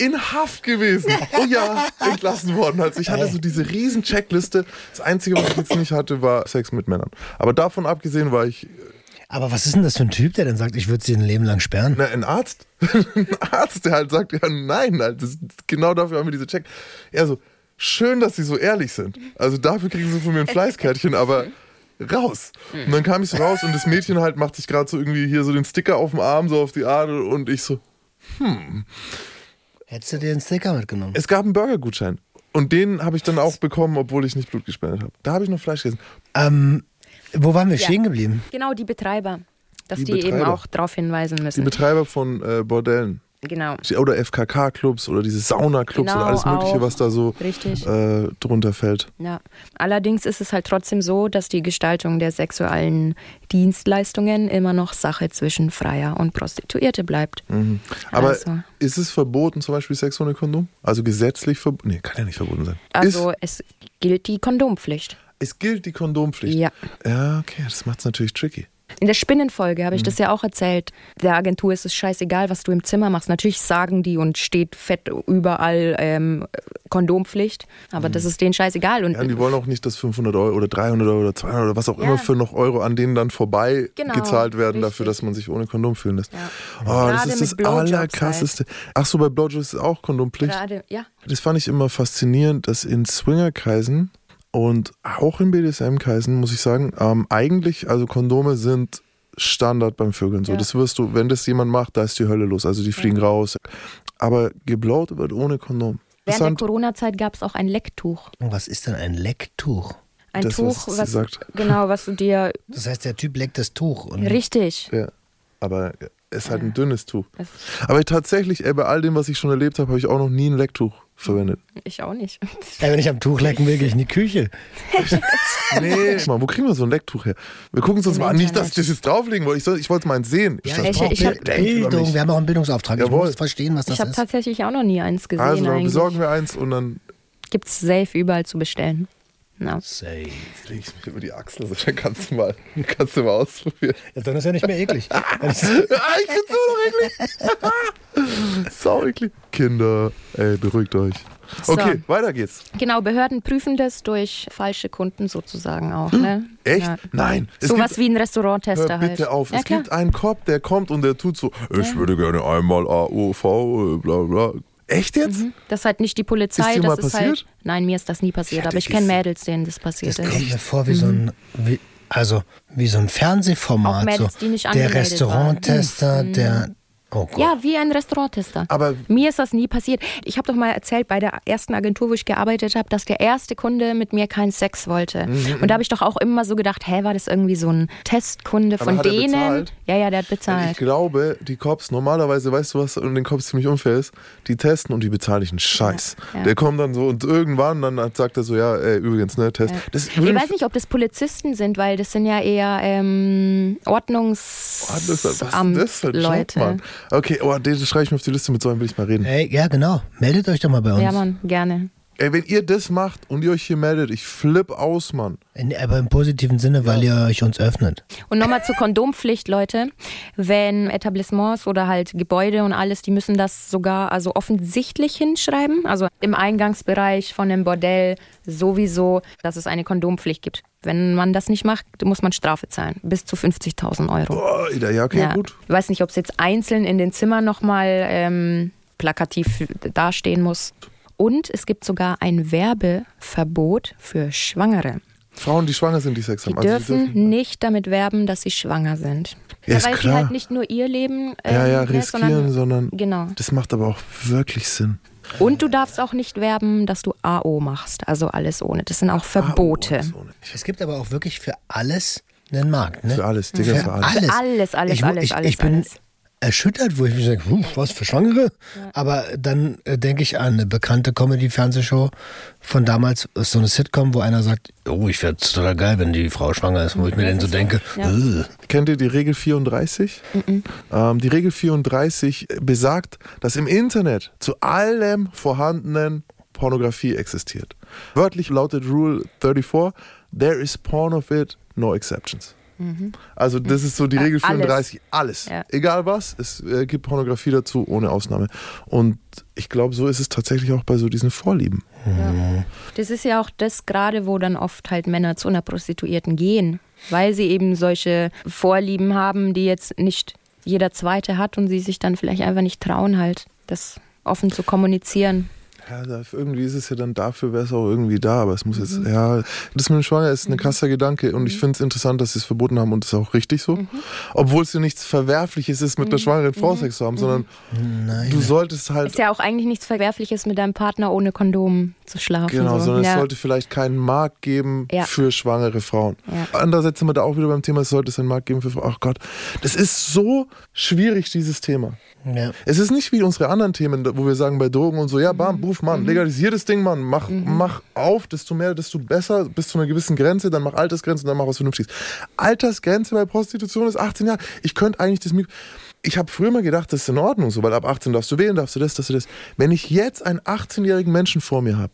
in Haft gewesen. Oh ja, entlassen worden. Also ich hatte so diese riesen Checkliste. Das Einzige, was ich jetzt nicht hatte, war Sex mit Männern. Aber davon abgesehen war ich Aber was ist denn das für ein Typ, der dann sagt, ich würde sie ein Leben lang sperren? Na, ein Arzt. ein Arzt, der halt sagt, ja, nein, halt, das, genau dafür haben wir diese Check. Er so, schön, dass sie so ehrlich sind. Also dafür kriegen sie von mir ein Fleißkärtchen, aber raus. Und dann kam ich so raus und das Mädchen halt macht sich gerade so irgendwie hier so den Sticker auf dem Arm, so auf die Art und ich so, Hättest du dir einen Sticker mitgenommen? es gab einen Burgergutschein. Und den habe ich dann auch bekommen, obwohl ich nicht Blut gespendet habe. Da habe ich noch Fleisch gegessen. Ähm, wo waren wir Ja. stehen geblieben? Genau, die Betreiber. Dass Die die, eben Betreiber. auch darauf hinweisen Die müssen. Betreiber von äh, Bordellen. Genau. Oder FKK-Clubs oder diese Sauna-Clubs Genau, oder alles Mögliche, auch. was da so äh, drunter fällt. Ja. Allerdings ist es halt trotzdem so, dass die Gestaltung der sexuellen Dienstleistungen immer noch Sache zwischen Freier und Prostituierte bleibt. Mhm. Aber Also. ist es verboten, zum Beispiel Sex ohne Kondom? Also gesetzlich verboten? Nee, kann ja nicht verboten sein. Also ist, es gilt die Kondompflicht. es gilt die Kondompflicht. Ja. Ja, okay, das macht es natürlich tricky. In der Spinnenfolge Mhm. habe ich das ja auch erzählt. Der Agentur ist es scheißegal, was du im Zimmer machst. Natürlich sagen die und steht fett überall ähm, Kondompflicht, aber das ist denen scheißegal. Und Mhm. Ja, die wollen auch nicht, dass 500 Euro oder 300 Euro oder 200 oder was auch Ja. immer für noch Euro an denen dann vorbei Genau, gezahlt werden richtig. dafür, dass man sich ohne Kondom fühlen lässt. Ja. Oh, das ist das Blowjobs Allerkrasseste. Ach so, bei Blowjobs ist auch Kondompflicht. gerade, ja. Das fand ich immer faszinierend, dass in Swingerkreisen und auch in BDSM-Kreisen, muss ich sagen, ähm, eigentlich, also Kondome sind Standard beim Vögeln so. Ja. Das wirst du, wenn das jemand macht, da ist die Hölle los. Also die fliegen raus. Aber geblowt wird ohne Kondom. Während der. Corona-Zeit gab es auch ein Lecktuch. Und was ist denn ein Lecktuch? Ein Das, Tuch, was was, sagt. genau, was du dir Das heißt, der Typ leckt das Tuch. Und richtig. Ja. Aber es ist halt ein dünnes Tuch. Aber tatsächlich, ey, bei all dem, was ich schon erlebt habe, habe ich auch noch nie ein Lecktuch verwendet. Ich auch nicht. Ey, wenn ich am Tuch lecken will, gehe ich in die Küche. Nee, Mann, wo kriegen wir so ein Lecktuch her? Wir gucken es uns Im mal an. Nicht, dass ich das jetzt drauflegen wollte. Ich, soll, ich wollte mal eins sehen. Ja, ich- boah, ich hab- Bildung, wir haben auch einen Bildungsauftrag. Ich Jawohl. muss verstehen, was das Ich habe ist. tatsächlich auch noch nie eins gesehen. Also dann besorgen wir eins und dann Gibt es safe überall zu bestellen. Na. Safe. leg ich mich über die Achsel. So, dann kannst du mal, kannst du mal ausprobieren. Ja, dann ist ja nicht mehr eklig. ah, ich find's immer noch eklig. Sau eklig. Kinder, ey, beruhigt euch. So. Okay, weiter geht's. Genau, Behörden prüfen das durch falsche Kunden sozusagen auch. Ne? Echt? Ja. Nein. Es Sowas wie ein Restauranttester bitte halt. auf. Ja, es klar. gibt einen Cop, der kommt und der tut so, ich würde gerne einmal AOV, äh, bla bla. Echt jetzt? Das ist halt nicht die Polizei. Ist das ist passiert? halt. Nein, mir ist das nie passiert. Ja, aber das ich kenne Mädels, denen das passiert Das ist. kommt mir vor wie so ein, wie, also wie so ein Fernsehformat. Mädels, so. der angemeldet Mhm. Restauranttester, der. Oh. Ja, wie ein Restauranttester. Aber- mir ist das nie passiert. Ich habe doch mal erzählt bei der ersten Agentur, wo ich gearbeitet habe, dass der erste Kunde mit mir keinen Sex wollte. Mhm, Und da habe ich doch auch immer so gedacht, hä, war das irgendwie so ein Testkunde von hat denen? bezahlt? Ja, ja, der hat Ich bezahlt. glaube, die Cops, normalerweise, weißt du, was an den Cops ziemlich unfair ist? Die testen und die bezahlen nicht einen Scheiß. Ja, ja. Der kommt dann so und irgendwann dann sagt er so, ja, ey, übrigens, ne, Test. Das Ich weiß nicht, ob das Polizisten sind, weil das sind ja eher ähm, Oh, Okay, oh, das schreibe ich mir auf die Liste, mit so einem will ich mal reden. Ey, ja, genau. Meldet euch doch mal bei uns. Ja, Mann, gerne. Ey, wenn ihr das macht und ihr euch hier meldet, ich flipp aus, Mann. In, aber im positiven Sinne, weil ihr euch uns öffnet. Und nochmal zur Kondompflicht, Leute. Wenn Etablissements oder halt Gebäude und alles, die müssen das sogar also offensichtlich hinschreiben. Also im Eingangsbereich von einem Bordell sowieso, dass es eine Kondompflicht gibt. Wenn man das nicht macht, muss man Strafe zahlen. Bis zu 50.000 Euro. Boah, ja, okay, Ja. gut. Ich weiß nicht, ob es jetzt einzeln in den Zimmern nochmal ähm, plakativ dastehen muss. Und es gibt sogar ein Werbeverbot für Schwangere. Frauen, die schwanger sind, die Sex Die haben. Also, dürfen nicht damit werben, dass sie schwanger sind. Ja, ist weil sie klar. halt nicht nur ihr Leben äh, ja, ja, ne, riskieren, sondern genau. das macht aber auch wirklich Sinn. Und du darfst auch nicht werben, dass du AO machst, also alles ohne. Das sind auch Verbote. Es gibt aber auch wirklich für alles einen Markt. Ne? Für alles, Digga, für alles. alles. Alles, alles, ich, alles, ich, alles, Ich bin alles. Erschüttert, wo ich mir sage, hm, was für Schwangere? Aber dann äh, denke ich an eine bekannte Comedy-Fernsehshow von damals, ist so eine Sitcom, wo einer sagt, oh, ich es total geil, wenn die Frau schwanger ist, wo ich mir dann so denke, Ja. äh, Kennt ihr die Regel 34? Ähm, die Regel 34 besagt, dass im Internet zu allem vorhandenen Pornografie existiert. Wörtlich lautet Rule 34, there is porn of it, no exceptions. Also das ist so die Ja, Regel alles. 34, alles. Ja. Egal was, es äh, gibt Pornografie dazu, ohne Ausnahme. Und ich glaube, so ist es tatsächlich auch bei so diesen Vorlieben. Das ist ja auch das gerade, wo dann oft halt Männer zu einer Prostituierten gehen, weil sie eben solche Vorlieben haben, die jetzt nicht jeder Zweite hat und sie sich dann vielleicht einfach nicht trauen, halt das offen zu kommunizieren. Ja, irgendwie ist es ja dann dafür, wäre es auch irgendwie da, aber es muss jetzt, ja, das mit dem Schwanger ist ein krasser Gedanke und ich finde es interessant, dass sie es verboten haben und das ist auch richtig so. Obwohl es ja nichts Verwerfliches ist, mit einer schwangeren Frau Sex zu haben, sondern du solltest halt, Ist ja auch eigentlich nichts Verwerfliches, mit deinem Partner ohne Kondom zu schlafen. genau, so. sondern ja. es sollte vielleicht keinen Markt geben Ja. für schwangere Frauen. Ja. Andererseits sind wir da auch wieder beim Thema, es sollte es einen Markt geben für Frauen. Ach Gott, das ist so schwierig, dieses Thema. ja. Es ist nicht wie unsere anderen Themen, wo wir sagen bei Drogen und so, ja, bam, Mhm. Buff, Mann, legalisier das Ding, Mann, mach, mach auf, desto mehr, desto besser, bis zu einer gewissen Grenze, dann mach Altersgrenze und dann mach was Vernünftiges. Altersgrenze bei Prostitution ist 18 Jahre. Ich könnte eigentlich das Mik- ich habe früher mal gedacht, das ist in Ordnung, so, weil ab 18 darfst du wählen, darfst du das, darfst du das. Wenn ich jetzt einen 18-jährigen Menschen vor mir habe,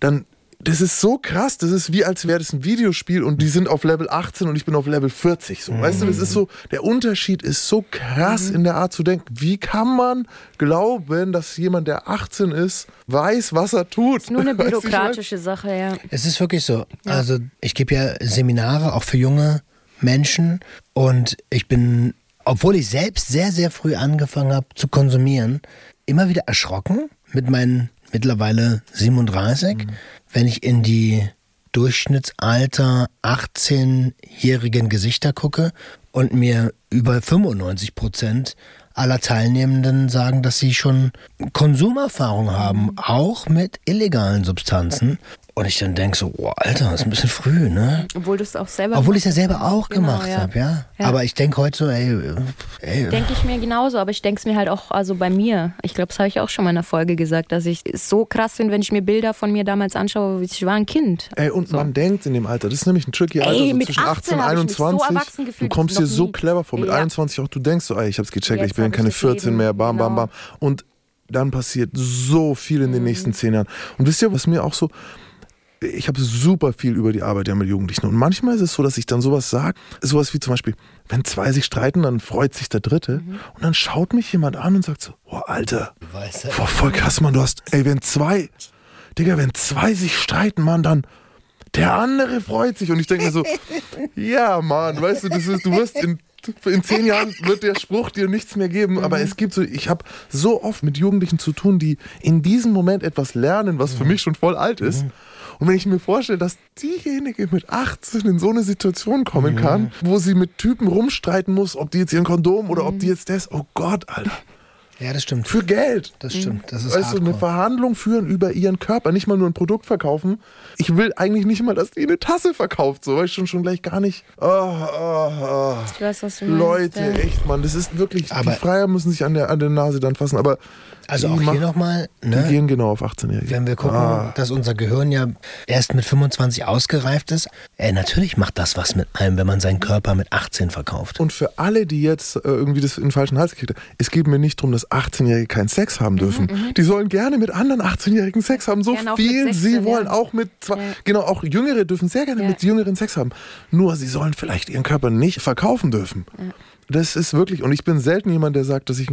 dann das ist so krass, das ist wie als wäre das ein Videospiel und die sind auf Level 18 und ich bin auf Level 40. So. Weißt du, das ist so, der Unterschied ist so krass in der Art zu denken. Wie kann man glauben, dass jemand, der 18 ist, weiß, was er tut? Nur eine Weißt du, ich meine? bürokratische Sache, ja. Es ist wirklich so. Also ich gebe ja Seminare auch für junge Menschen und ich bin, obwohl ich selbst sehr, sehr früh angefangen habe zu konsumieren, immer wieder erschrocken mit meinen mittlerweile 37, wenn ich in die Durchschnittsalter 18-jährigen Gesichter gucke und mir über 95 Prozent aller Teilnehmenden sagen, dass sie schon Konsumerfahrung haben, auch mit illegalen Substanzen. Und ich dann denke so, oh, Alter, das ist ein bisschen früh, ne? Obwohl du es auch selber Obwohl ich es ja selber auch Genau, gemacht ja. habe, ja. Ja. Aber ich denke heute so, ey, ey Denke ich mir genauso, aber ich denke es mir halt auch, also bei mir. Ich glaube, das habe ich auch schon mal in einer Folge gesagt, dass ich es so krass finde, wenn ich mir Bilder von mir damals anschaue, wie ich war ein Kind. Ey, und man denkt in dem Alter, das ist nämlich ein tricky Alter, Ey, so mit zwischen 18 18 und hab ich mich so 21. erwachsen gefühlt, du kommst dir so nie. clever vor. Mit Ja. 21 auch, du denkst so, ey, ich hab's gecheckt, Jetzt ich bin ich keine das 14 Leben, mehr, bam, bam, genau. bam. Und dann passiert so viel in den Mhm. nächsten zehn Jahren. Und wisst ihr, was mir auch so, ich habe super viel über die Arbeit ja mit Jugendlichen. Und manchmal ist es so, dass ich dann sowas sage, sowas wie zum Beispiel, wenn zwei sich streiten, dann freut sich der Dritte. Mhm. Und dann schaut mich jemand an und sagt so, oh Alter? Boah, voll krass, Mann, du hast, ey, wenn zwei, Digga, wenn zwei sich streiten, Mann, dann der andere freut sich. Und ich denke mir so, ja, Mann, weißt du, das ist, du wirst in, in zehn Jahren wird der Spruch dir nichts mehr geben. Aber es gibt so, ich habe so oft mit Jugendlichen zu tun, die in diesem Moment etwas lernen, was für mich schon voll alt ist. Und wenn ich mir vorstelle, dass diejenige mit 18 in so eine Situation kommen kann, wo sie mit Typen rumstreiten muss, ob die jetzt ihren Kondom oder ob die jetzt das, oh Gott, Alter. Ja, das stimmt. Für Geld. Das stimmt. Das ist Weißt du, eine hardcore. Verhandlung führen über ihren Körper, nicht mal nur ein Produkt verkaufen. Ich will eigentlich nicht mal, dass die eine Tasse verkauft, so, weil ich schon, schon gleich gar nicht. Oh, oh, oh. Ich weiß, was du meinst. Leute, ja. echt, Mann, das ist wirklich. Aber- die Freier müssen sich an der, an der Nase dann fassen, aber. Also die auch hier nochmal, Die ne? gehen genau auf 18-Jährige. Wenn wir gucken, Ah. dass unser Gehirn ja erst mit 25 ausgereift ist, ey, natürlich macht das was mit einem, wenn man seinen Körper mit 18 verkauft. Und für alle, die jetzt äh, irgendwie das in den falschen Hals gekriegt haben, es geht mir nicht darum, dass 18-Jährige keinen Sex haben dürfen. Die sollen gerne mit anderen 18-Jährigen Sex haben, so Mhm, Gerne viel 16, sie ja. wollen. Auch mit zwei, Ja. genau, auch Jüngere dürfen sehr gerne Ja. mit Jüngeren Sex haben. Nur sie sollen vielleicht ihren Körper nicht verkaufen dürfen. Das ist wirklich, und ich bin selten jemand, der sagt, dass ich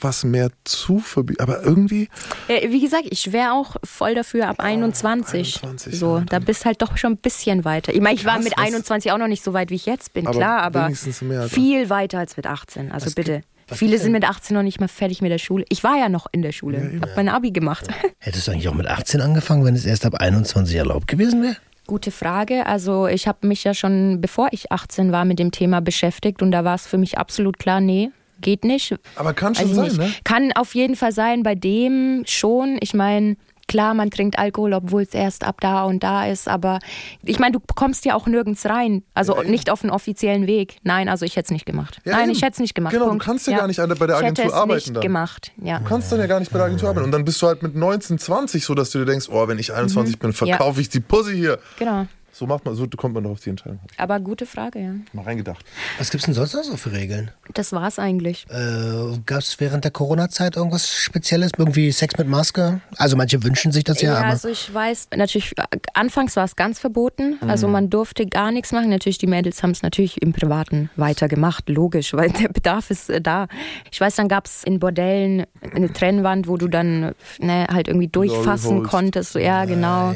was mehr zu verbieten. Aber irgendwie, Äh, Wie gesagt, ich wäre auch voll dafür ab 21. 21, so, ja, da bist halt doch schon ein bisschen weiter. Ich meine, ich war mit was- 21 auch noch nicht so weit, wie ich jetzt bin, Aber klar, aber wenigstens mehr, viel weiter als mit 18. Also bitte. Viele sind mit 18 noch nicht mal fertig mit der Schule. Ich war ja noch in der Schule, eben. hab mein Abi gemacht. Hättest du eigentlich auch mit 18 angefangen, wenn es erst ab 21 erlaubt gewesen wäre? Gute Frage. Also ich habe mich ja schon, bevor ich 18 war, mit dem Thema beschäftigt und da war es für mich absolut klar, nee, geht nicht. aber kann schon ich sein, nicht. ne? Kann auf jeden Fall sein, bei dem schon. Ich meine, klar, man trinkt Alkohol, obwohl es erst ab da und da ist, aber ich meine, du kommst ja auch nirgends rein. Also Ja, nicht auf einen offiziellen Weg. Nein, also ich hätte es nicht gemacht. Ja, Nein, eben. ich hätte es nicht gemacht. Genau, du Punkt. kannst ja gar nicht an der- bei der ich Agentur hätte es arbeiten nicht dann. gemacht. Ja. Du kannst dann ja gar nicht bei der Agentur arbeiten. Und dann bist du halt mit 19, 20 so, dass du dir denkst, oh, wenn ich 21 bin, verkaufe ich die Pussy hier. Genau. So macht man, so kommt man doch auf die Entscheidung. Aber gute Frage, ja. Mal reingedacht. Was gibt's denn sonst noch so für Regeln? Das war's eigentlich. Äh, Gab es während der Corona-Zeit irgendwas Spezielles? Irgendwie Sex mit Maske? Also manche wünschen sich das ja, Ja, aber also ich weiß, natürlich, äh, anfangs war es ganz verboten. Also Mhm. man durfte gar nichts machen. Natürlich, die Mädels haben es natürlich im Privaten weitergemacht, logisch, weil der Bedarf ist äh, da. Ich weiß, dann gab es in Bordellen eine Trennwand, wo du dann ne, halt irgendwie durchfassen holst. konntest. Ja, genau.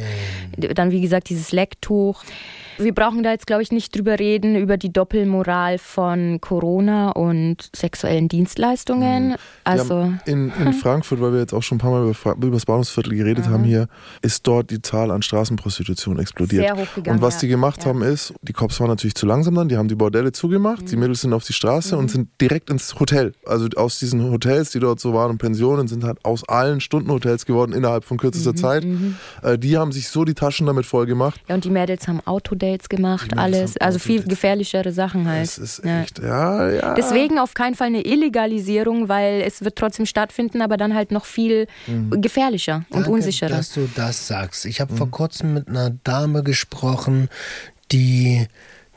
Dann, wie gesagt, dieses Lecktuch. ord. Wir brauchen da jetzt, glaube ich, nicht drüber reden, über die Doppelmoral von Corona und sexuellen Dienstleistungen. Wir Also, in, in Frankfurt, weil wir jetzt auch schon ein paar Mal über, über das Bahnhofsviertel geredet haben hier, ist dort die Zahl an Straßenprostitution explodiert. Sehr hochgegangen, und was die gemacht Ja. haben ist, die Cops waren natürlich zu langsam dann, die haben die Bordelle zugemacht, Mhm. die Mädels sind auf die Straße und sind direkt ins Hotel. Also aus diesen Hotels, die dort so waren und Pensionen, sind halt aus allen Stundenhotels geworden innerhalb von kürzester Mhm, Zeit. Äh, die haben sich so die Taschen damit voll gemacht. Ja, und die Mädels haben Autodates gemacht, alles. Also viel gefährlichere Sachen halt. Das ist ja. echt, ja, ja. Deswegen auf keinen Fall eine Illegalisierung, weil es wird trotzdem stattfinden, aber dann halt noch viel Mhm. gefährlicher und Danke, unsicherer. dass du das sagst. Ich habe Mhm. vor kurzem mit einer Dame gesprochen, die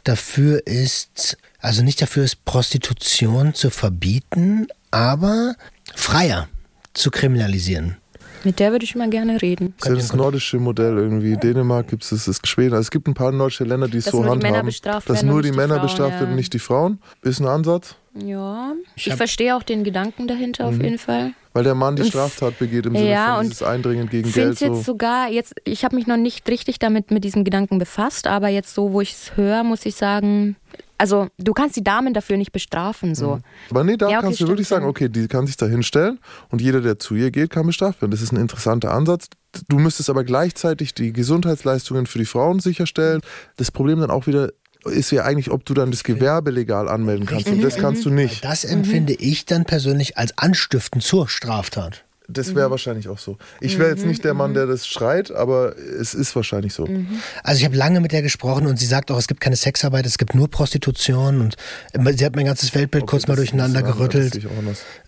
dafür ist, also nicht dafür ist, Prostitution zu verbieten, aber freier zu kriminalisieren. Mit der würde ich mal gerne reden. Das ist das nordische Modell irgendwie. Dänemark gibt es, es ist Schweden. Also es gibt ein paar nordische Länder, die es Dass so nur die Männer handhaben. bestraft dass werden nur die Männer Frauen, bestraft werden und nicht die Frauen. Ist ein Ansatz. Ja, ich, hab- verstehe auch den Gedanken dahinter auf jeden Fall. Weil der Mann die Straftat begeht im Sinne Ja, von dieses Eindringen gegen Ich Geld. jetzt So. sogar, jetzt, ich habe mich noch nicht richtig damit mit diesem Gedanken befasst, aber jetzt so, wo ich es höre, muss ich sagen, also du kannst die Damen dafür nicht bestrafen, so. Aber nee, da Ja, okay, kannst du wirklich sagen, okay, die kann sich da hinstellen und jeder, der zu ihr geht, kann bestraft werden. Das ist ein interessanter Ansatz. Du müsstest aber gleichzeitig die Gesundheitsleistungen für die Frauen sicherstellen. Das Problem dann auch wieder, ist ja eigentlich, ob du dann das Gewerbe legal anmelden kannst. Und das kannst du nicht. Das empfinde ich dann persönlich als Anstiften zur Straftat. Das wäre wahrscheinlich auch so. Ich wäre jetzt nicht der Mann, der das schreit, aber es ist wahrscheinlich so. Also ich habe lange mit der gesprochen und sie sagt auch, es gibt keine Sexarbeit, es gibt nur Prostitution und sie hat mein ganzes Weltbild kurz mal durcheinander gerüttelt. ich.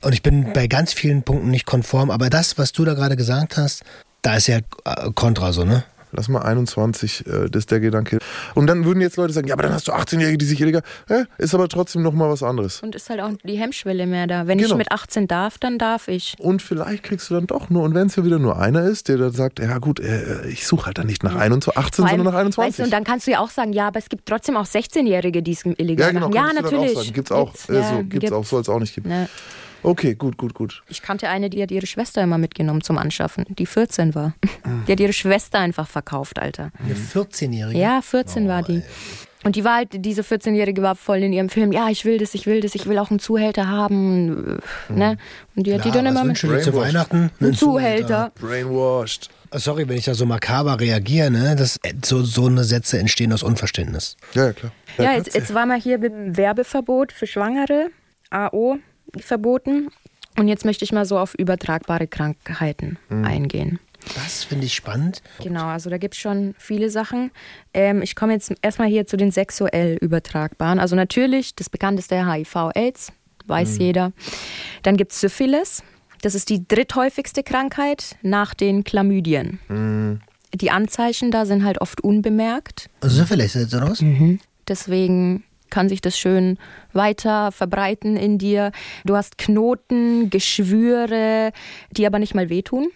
Und ich bin bei ganz vielen Punkten nicht konform, aber das, was du da gerade gesagt hast, da ist ja äh, kontra so, ne? Lass mal 21, äh, das ist der Gedanke. Und dann würden jetzt Leute sagen, ja, aber dann hast du 18-Jährige, die sich illegal. Ja, ist aber trotzdem nochmal was anderes. Und ist halt auch die Hemmschwelle mehr da. Wenn Genau. ich mit 18 darf, dann darf ich. Und vielleicht kriegst du dann doch nur, und wenn es ja wieder nur einer ist, der dann sagt, ja gut, äh, ich suche halt dann nicht nach 21, 18, Vor allem, sondern nach 21. Weißt du, und dann kannst du ja auch sagen, ja, aber es gibt trotzdem auch 16-Jährige, die es illegal ja, genau, machen. Ja, natürlich. Auch sagen. Gibt's auch, Gibt's, äh, ja, so, gibt's auch, soll es auch nicht geben. Ne. Okay, gut, gut, gut. Ich kannte eine, die hat ihre Schwester immer mitgenommen zum Anschaffen, die 14 war. Mhm. Die hat ihre Schwester einfach verkauft, Alter. Eine 14-Jährige. Ja, 14 war die. Und die war halt, diese 14-Jährige war voll in ihrem Film, ja, ich will das, ich will das, ich will auch einen Zuhälter haben. äh, Ne? Und die hat die Klar, dann immer mit. zu Brainwashed. Weihnachten? Ein Zuhälter. Brainwashed. Oh, Sorry, wenn ich da so makaber reagiere, ne? Das, so, so eine Sätze entstehen aus Unverständnis. Ja, ja, klar. Ja, jetzt, jetzt war mal hier beim Werbeverbot für Schwangere, AO, verboten. Und jetzt möchte ich mal so auf übertragbare Krankheiten Mhm. eingehen. Das finde ich spannend. Genau, also da gibt es schon viele Sachen. Ähm, ich komme jetzt erstmal hier zu den sexuell übertragbaren. Also natürlich, das bekannteste HIV-Aids, weiß jeder. Dann gibt es Syphilis. Das ist die dritthäufigste Krankheit nach den Chlamydien. Die Anzeichen da sind halt oft unbemerkt. Syphilis jetzt oder was? Deswegen kann sich das schön weiter verbreiten in dir. Du hast Knoten, Geschwüre, die aber nicht mal wehtun.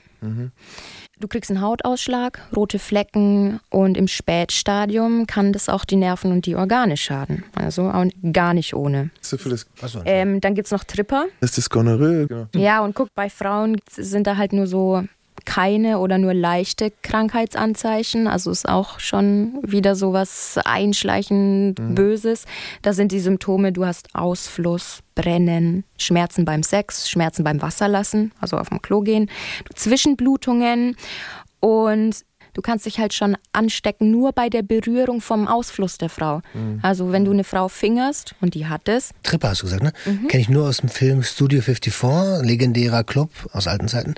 Du kriegst einen Hautausschlag, rote Flecken und im Spätstadium kann das auch die Nerven und die Organe schaden. Also auch gar nicht ohne. Syphilis. Ähm, dann gibt es noch Tripper. Ist das Gonorrhoe? Genau. Ja, und guck, bei Frauen sind da halt nur so keine oder nur leichte Krankheitsanzeichen. Also ist auch schon wieder sowas einschleichend Böses. Da sind die Symptome, du hast Ausfluss, Brennen, Schmerzen beim Sex, Schmerzen beim Wasserlassen, also auf dem Klo gehen, Zwischenblutungen und Du kannst dich halt schon anstecken, nur bei der Berührung vom Ausfluss der Frau. Also wenn du eine Frau fingerst, und die hat es, Tripper hast du gesagt, ne? Kenne ich nur aus dem Film Studio 54, legendärer Club aus alten Zeiten.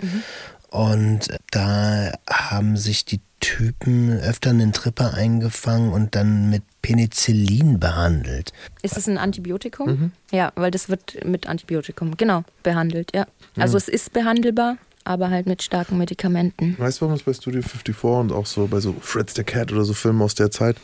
Und da haben sich die Typen öfter einen Tripper eingefangen und dann mit Penicillin behandelt. Ist es ein Antibiotikum? Ja, weil das wird mit Antibiotikum, genau, behandelt, ja. Also es ist behandelbar, aber halt mit starken Medikamenten. Weißt du, warum es bei Studio 54 und auch so bei so Fritz the Cat oder so Filmen aus der Zeit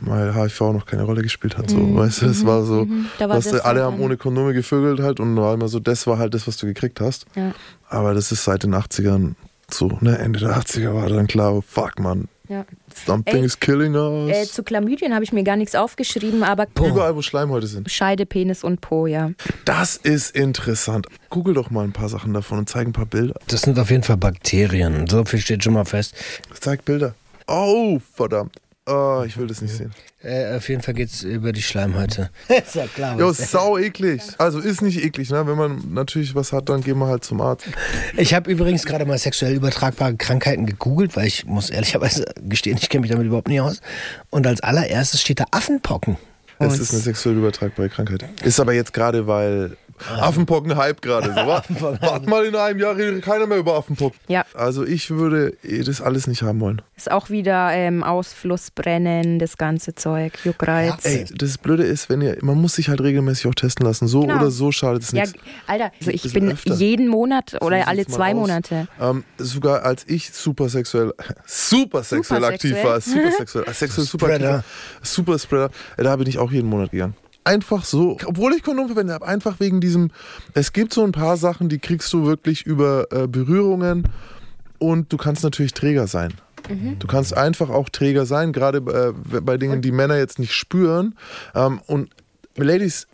weil HIV noch keine Rolle gespielt hat. So, weißt du, es war so, Mhm. Da war was, das alle haben ohne Kondome gevögelt halt und war immer so, das war halt das, was du gekriegt hast. Ja. Aber das ist seit den 80ern so, ne, Ende der 80er war dann klar, oh, fuck man, Ja. something Ey, is killing us. Äh, zu Chlamydien habe ich mir gar nichts aufgeschrieben, aber Überall, wo Schleimhäute sind. Scheide, Penis und Po, ja. Das ist interessant. Google doch mal ein paar Sachen davon und zeig ein paar Bilder. Das sind auf jeden Fall Bakterien. So viel steht schon mal fest. Zeig Bilder. Oh, verdammt. Oh, ich will das nicht sehen. Äh, auf jeden Fall geht es über die Schleimhäute. ist ja klar. Jo, sau eklig. Also ist nicht eklig, ne? Wenn man natürlich was hat, dann gehen wir halt zum Arzt. Ich habe übrigens gerade mal sexuell übertragbare Krankheiten gegoogelt, weil ich muss ehrlicherweise gestehen, ich kenne mich damit überhaupt nicht aus. Und als allererstes steht da Affenpocken. Es ist eine sexuell übertragbare Krankheit. Ist aber jetzt gerade, weil Affenpocken Hype gerade so war. Wart mal in einem Jahr redet keiner mehr über Affenpocken. Ja. Also ich würde eh das alles nicht haben wollen. Ist auch wieder ähm, Ausfluss, Brennen, das ganze Zeug, Juckreiz. Ey, das Blöde ist, wenn ihr, man muss sich halt regelmäßig auch testen lassen. So Genau. oder so schadet es Ja, nichts. Alter, also ich bin öfter. jeden Monat oder So alle zwei. Monate. Ähm, sogar als ich super sexuell, super sexuell aktiv Supersexuell. war, super sexuell, äh, sexuell Spreader. super Spreader, äh, da bin ich auch jeden Monat gegangen. Einfach so, obwohl ich Kondom verwende habe, einfach wegen diesem, es gibt so ein paar Sachen, die kriegst du wirklich über äh, Berührungen und du kannst natürlich Träger sein. Du kannst einfach auch Träger sein, gerade äh, bei Dingen, die Männer jetzt nicht spüren. Ähm, und Ladies,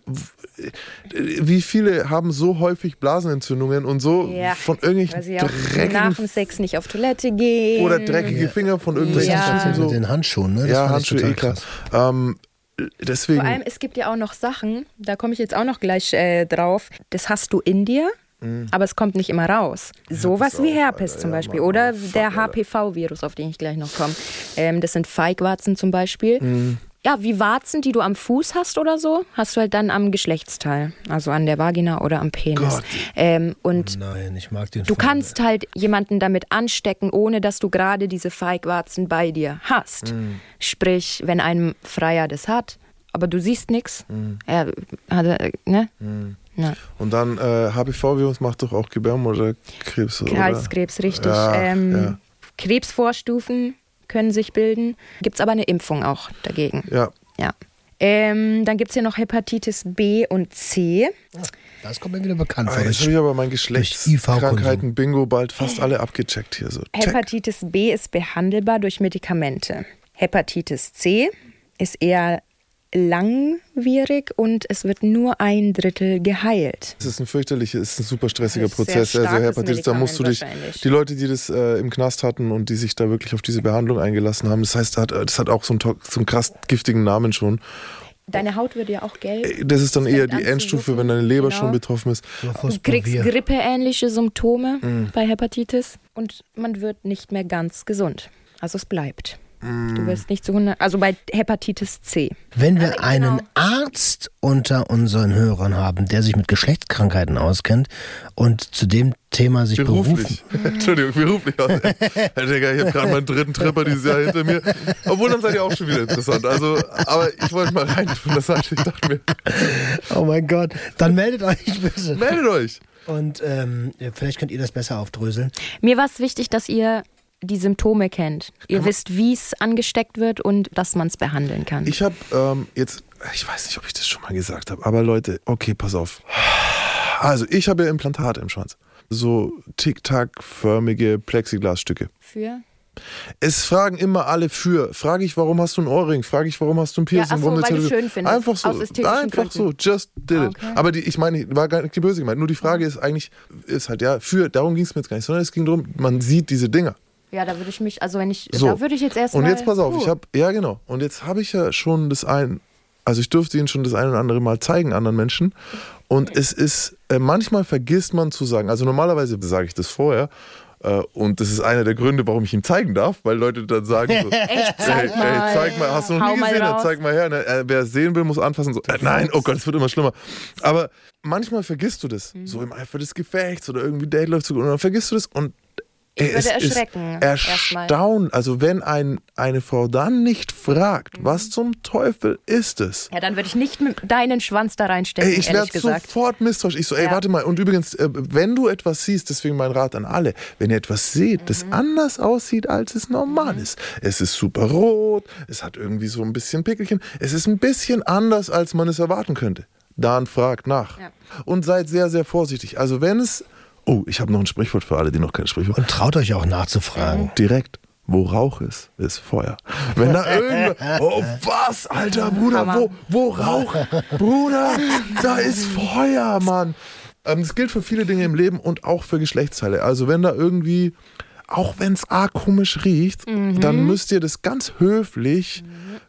wie viele haben so häufig Blasenentzündungen und so Ja, von Weil irgendwelchen sie auch dreckigen nach dem Sex nicht auf Toilette gehen. oder dreckige Finger von irgendwelchen Ja. mit so. den Handschuhen, ne? Das ja, Handschuhe, total eh klar. krass. Ähm, deswegen, Vor allem, es gibt ja auch noch Sachen, da komme ich jetzt auch noch gleich äh, drauf. Das hast du in dir, aber es kommt nicht immer raus. Sowas wie Herpes zum Beispiel oder der HPV-Virus, auf den ich gleich noch komme. Ähm, das sind Feigwarzen zum Beispiel. Ja, wie Warzen, die du am Fuß hast oder so, hast du halt dann am Geschlechtsteil. Also an der Vagina oder am Penis. Ähm, und Nein, ich mag den du Film. kannst halt jemanden damit anstecken, ohne dass du gerade diese Feigwarzen bei dir hast. Mhm. Sprich, wenn ein Freier das hat, aber du siehst nichts, Mhm. er hat, äh, ne? Ja. Und dann äh, HPV-Virus macht doch auch Gebärmutterkrebs, oder? Halskrebs, richtig. Ja, ähm, ja. Krebsvorstufen können sich bilden. Gibt es aber eine Impfung auch dagegen. Ja, Ja. Ähm, dann gibt es hier noch Hepatitis B und C. Das kommt mir wieder bekannt vor. Ah, jetzt Das habe ich aber mein. Geschlechtskrankheiten-Bingo bald fast alle abgecheckt hier. So. Hepatitis B ist behandelbar durch Medikamente. Hepatitis C ist eher langwierig und es wird nur ein Drittel geheilt. Es ist ein fürchterlicher, es ist ein super stressiger Prozess. Also Hepatitis, da musst du dich, die Leute, die das äh, im Knast hatten und die sich da wirklich auf diese Behandlung eingelassen haben, das heißt, das hat, das hat auch so einen, so einen krass giftigen Namen schon. Deine Haut wird ja auch gelb. Äh, Das ist dann eher an die Endstufe, wenn deine Leber Genau. schon betroffen ist. Du kriegst grippeähnliche Symptome Mhm. bei Hepatitis und man wird nicht mehr ganz gesund. Also es bleibt. Du wirst nicht zu 100, also bei Hepatitis C. Wenn wir genau. einen Arzt unter unseren Hörern haben, der sich mit Geschlechtskrankheiten auskennt und zu dem Thema sich Beruflich. berufen. Entschuldigung, beruflich. Herr Digga, ich habe gerade meinen dritten Tripper dieses Jahr hinter mir. Obwohl, dann seid ihr auch schon wieder interessant. Also, aber ich wollte mal rein tun, das heißt, ich dachte mir, Oh mein Gott, dann meldet euch bitte. meldet euch. Und ähm, vielleicht könnt ihr das besser aufdröseln. Mir war es wichtig, dass ihr die Symptome kennt. Ihr wisst, wie es angesteckt wird und dass man es behandeln kann. Ich habe ähm, jetzt, ich weiß nicht, ob ich das schon mal gesagt habe, aber Leute, okay, pass auf. Also, ich habe ja Implantate im Schwanz. So Tic-Tac-förmige Plexiglasstücke. Für? Es fragen immer alle für. Frage ich, warum hast du einen Ohrring? Frage ich, warum hast du ein Piercing? so, warum weil du schön findest. Einfach so. Einfach so. Gründen. Just did it. Okay. Aber die, ich meine, war gar nicht die böse gemeint. Nur die Frage ist eigentlich, ist halt, ja, für, darum ging es mir jetzt gar nicht, sondern es ging darum, man sieht diese Dinger. Ja, da würde ich mich, also wenn ich, So. da würde ich jetzt erstmal. Und jetzt pass auf, ich habe, ja genau. Und jetzt habe ich ja schon das ein, also ich durfte ihn schon das ein oder andere Mal zeigen anderen Menschen. Und es ist, äh, manchmal vergisst man zu sagen, also normalerweise sage ich das vorher. Äh, und das ist einer der Gründe, warum ich ihm zeigen darf, weil Leute dann sagen so, Echt, zeig Ey, mal. ey, zeig mal, hast du noch Hau nie mal gesehen? Dann zeig mal her. Ne? Äh, wer es sehen will, muss anfassen. So, äh, nein, oh Gott, es wird immer schlimmer. Aber manchmal vergisst du das. Mhm. So im Eifer des Gefechts oder irgendwie Date läuft so gut und dann vergisst du das und Ich würde es erschrecken, erstaunt. Also wenn ein, eine Frau dann nicht fragt, Mhm. was zum Teufel ist es? Ja, dann würde ich nicht mit deinen Schwanz da reinstecken, Ey, ich werde sofort misstrauisch. Ich so, ey, Ja. warte mal. Und übrigens, äh, wenn du etwas siehst, deswegen mein Rat an alle, wenn ihr etwas seht, Mhm. das anders aussieht, als es normal ist. Es ist super rot, es hat irgendwie so ein bisschen Pickelchen, es ist ein bisschen anders, als man es erwarten könnte. Dann fragt nach. Ja. Und seid sehr, sehr vorsichtig. Also wenn es, oh, ich habe noch ein Sprichwort für alle, die noch kein Sprichwort Und traut euch auch nachzufragen. direkt. Wo Rauch ist, ist Feuer. Wenn da irgendwo. Oh, was, alter Bruder? Wo, wo Rauch? Bruder, da ist Feuer, Mann. Ähm, das gilt für viele Dinge im Leben und auch für Geschlechtsteile. Also, wenn da irgendwie, auch wenn es arg komisch riecht, dann müsst ihr das ganz höflich,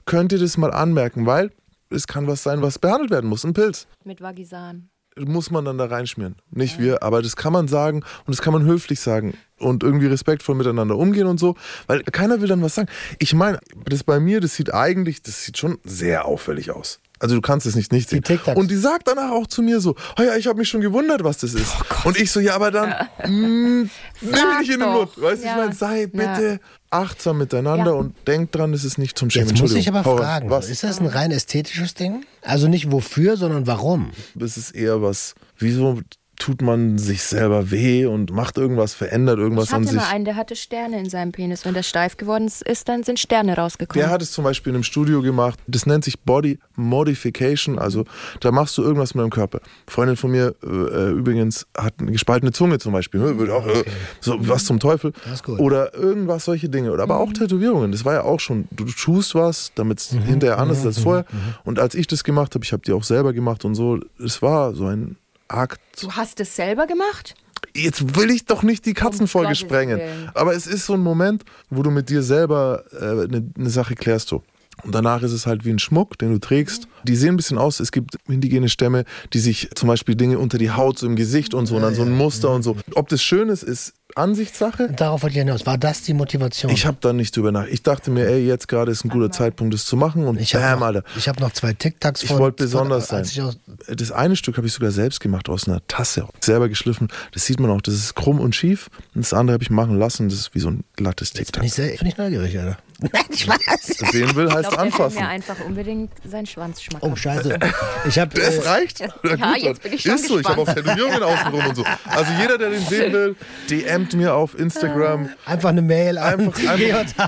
könnt ihr das mal anmerken, weil es kann was sein, was behandelt werden muss. Ein Pilz Mit Vagisan. Muss man dann da reinschmieren. Nicht wir, aber das kann man sagen und das kann man höflich sagen und irgendwie respektvoll miteinander umgehen und so, weil keiner will dann was sagen. Ich meine, das bei mir, das sieht eigentlich, das sieht schon sehr auffällig aus. Also du kannst es nicht nicht sehen. Die. Und die sagt danach auch zu mir so, oh ja, ich habe mich schon gewundert, was das ist. und ich so, ja, aber dann nimm mich nicht in den. Mund. Weißt du, Ja. ich meine, sei bitte achtsam miteinander Ja. und denkt dran, es ist nicht zum Schämen. Jetzt muss ich aber fragen, was? ist das ein rein ästhetisches Ding? Also nicht wofür, sondern warum? Es ist eher was, wieso tut man sich selber weh und macht irgendwas, verändert irgendwas Ich an hatte sich. mal einen, der hatte Sterne in seinem Penis. Wenn der steif geworden ist, dann sind Sterne rausgekommen. Der hat es zum Beispiel in einem Studio gemacht. Das nennt sich Body Modification. Also da machst du irgendwas mit deinem Körper. Eine Freundin von mir äh, übrigens hat eine gespaltene Zunge zum Beispiel. Äh, so was zum Teufel. Das ist gut. Oder irgendwas solche Dinge. Oder aber auch Tätowierungen. Das war ja auch schon. Du tust was, damit es hinterher anders ist als vorher. Und als ich das gemacht habe, ich habe die auch selber gemacht und so. Es war so ein Akt. du hast es selber gemacht? Jetzt will ich doch nicht die Katzenfolge Gottes sprengen. Aber es ist so ein Moment, wo du mit dir selber eine äh, ne- ne Sache klärst. So. Und danach ist es halt wie ein Schmuck, den du trägst. Die sehen ein bisschen aus. Es gibt indigene Stämme, die sich zum Beispiel Dinge unter die Haut, so im Gesicht und so, und dann so ein Muster und so. Ob das schön ist, ist Ansichtssache. Darauf wollte ich hinaus. War das die Motivation? Ich habe da nicht drüber nach. Ich dachte mir, ey, jetzt gerade ist ein guter Zeitpunkt, das zu machen. Und Ich habe bam, noch, Alter. ich noch zwei TikToks Ich von- wollte von- besonders als sein. Das eine Stück habe ich sogar selbst gemacht aus einer Tasse. Selber geschliffen. Das sieht man auch. Das ist krumm und schief. Und das andere habe ich machen lassen. Das ist wie so ein glattes Bin TikTok. ich, bin ich neugierig, Alter. Nein, ich weiß. Sehen will, Ich heißt glaube, der will anfassen. mir einfach unbedingt seinen Schwanz schmackhaft. Oh, scheiße. Ich habe. Das Äh, reicht. Ja, gut, jetzt bin ich schon Ist so, ich habe auch Tätowierungen außenrum und so. Also jeder, der den sehen will, DMt mir auf Instagram. einfach eine Mail an Einfach,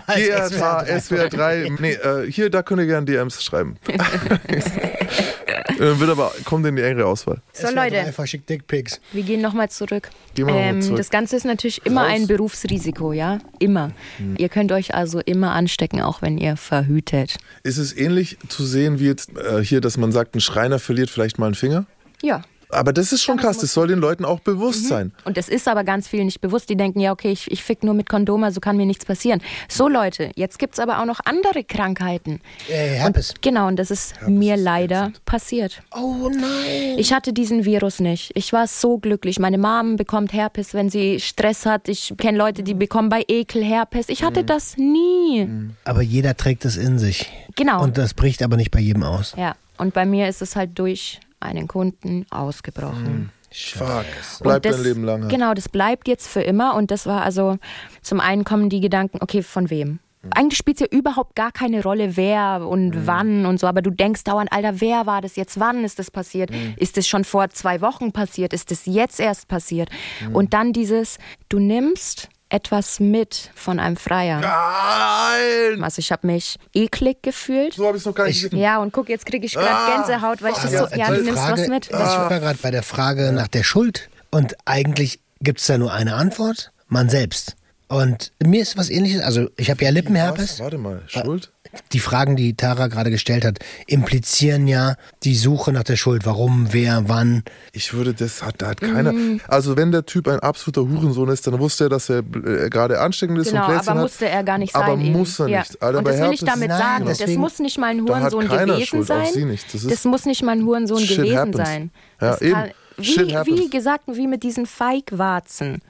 GRH, SWR3. Nee, äh, hier, da könnt ihr gerne DMs schreiben. äh, wird aber, kommt in die engere Auswahl. So Leute, schick Dickpics. wir gehen nochmal zurück. Gehen wir mal Ähm, zurück. Das Ganze ist natürlich immer Raus. ein Berufsrisiko, ja? Immer. Hm. Ihr könnt euch also immer anstecken, auch wenn ihr verhütet. Ist es ähnlich zu sehen wie jetzt äh, hier, dass man sagt, ein Schreiner verliert vielleicht mal einen Finger? Ja. Aber das ist schon krass, das soll den Leuten auch bewusst sein. Und das ist aber ganz vielen nicht bewusst. Die denken, ja, okay, ich, ich fick nur mit Kondom, also kann mir nichts passieren. So, Leute, jetzt gibt's aber auch noch andere Krankheiten. Äh, Herpes. Genau, und das ist mir leider passiert. Oh nein. Ich hatte diesen Virus nicht. Ich war so glücklich. Meine Mom bekommt Herpes, wenn sie Stress hat. Ich kenne Leute, die bekommen bei Ekel Herpes. Ich hatte das nie. Aber jeder trägt es in sich. Genau. Und das bricht aber nicht bei jedem aus. Ja, und bei mir ist es halt durch einen Kunden ausgebrochen. Fuck. Bleibt Und das, dein Leben lang. halt. Genau, das bleibt jetzt für immer. Und das war also, zum einen kommen die Gedanken, okay, von wem? Eigentlich spielt es ja überhaupt gar keine Rolle, wer und wann und so, aber du denkst dauernd, Alter, wer war das jetzt? Wann ist das passiert? Ist das schon vor zwei Wochen passiert? Ist das jetzt erst passiert? Und dann dieses, du nimmst etwas mit von einem Freier. Nein! Also ich habe mich eklig gefühlt. So habe ich es noch gar nicht gesehen. Ja, und guck, jetzt kriege ich gerade Ah, Gänsehaut, weil ich das Ja, so, ja, du die nimmst Frage, was mit. Ich war gerade bei der Frage nach der Schuld. Und eigentlich gibt es da nur eine Antwort: man selbst. Und mir ist was ähnliches, also ich habe ja Lippenherpes. Was? Warte mal, Schuld? Die Fragen, die Tara gerade gestellt hat, implizieren ja die Suche nach der Schuld. Warum, wer, wann. Ich würde, das hat, da hat keiner. Mhm. Also, wenn der Typ ein absoluter Hurensohn ist, dann wusste er, dass er äh, gerade ansteckend ist Genau, und Plätzchen aber hat. musste er gar nicht aber sein. eben. muss er Ja. nicht. Alter, und das will ich damit Nein, sagen. das deswegen- muss nicht mal ein Da hat Hurensohn gewesen Schuld, auch sein. sie nicht. Das Das, ist- muss nicht mal ein Hurensohn Shit gewesen happens. sein. Ja, das eben. Kann, wie, wie gesagt, wie mit diesen Feigwarzen.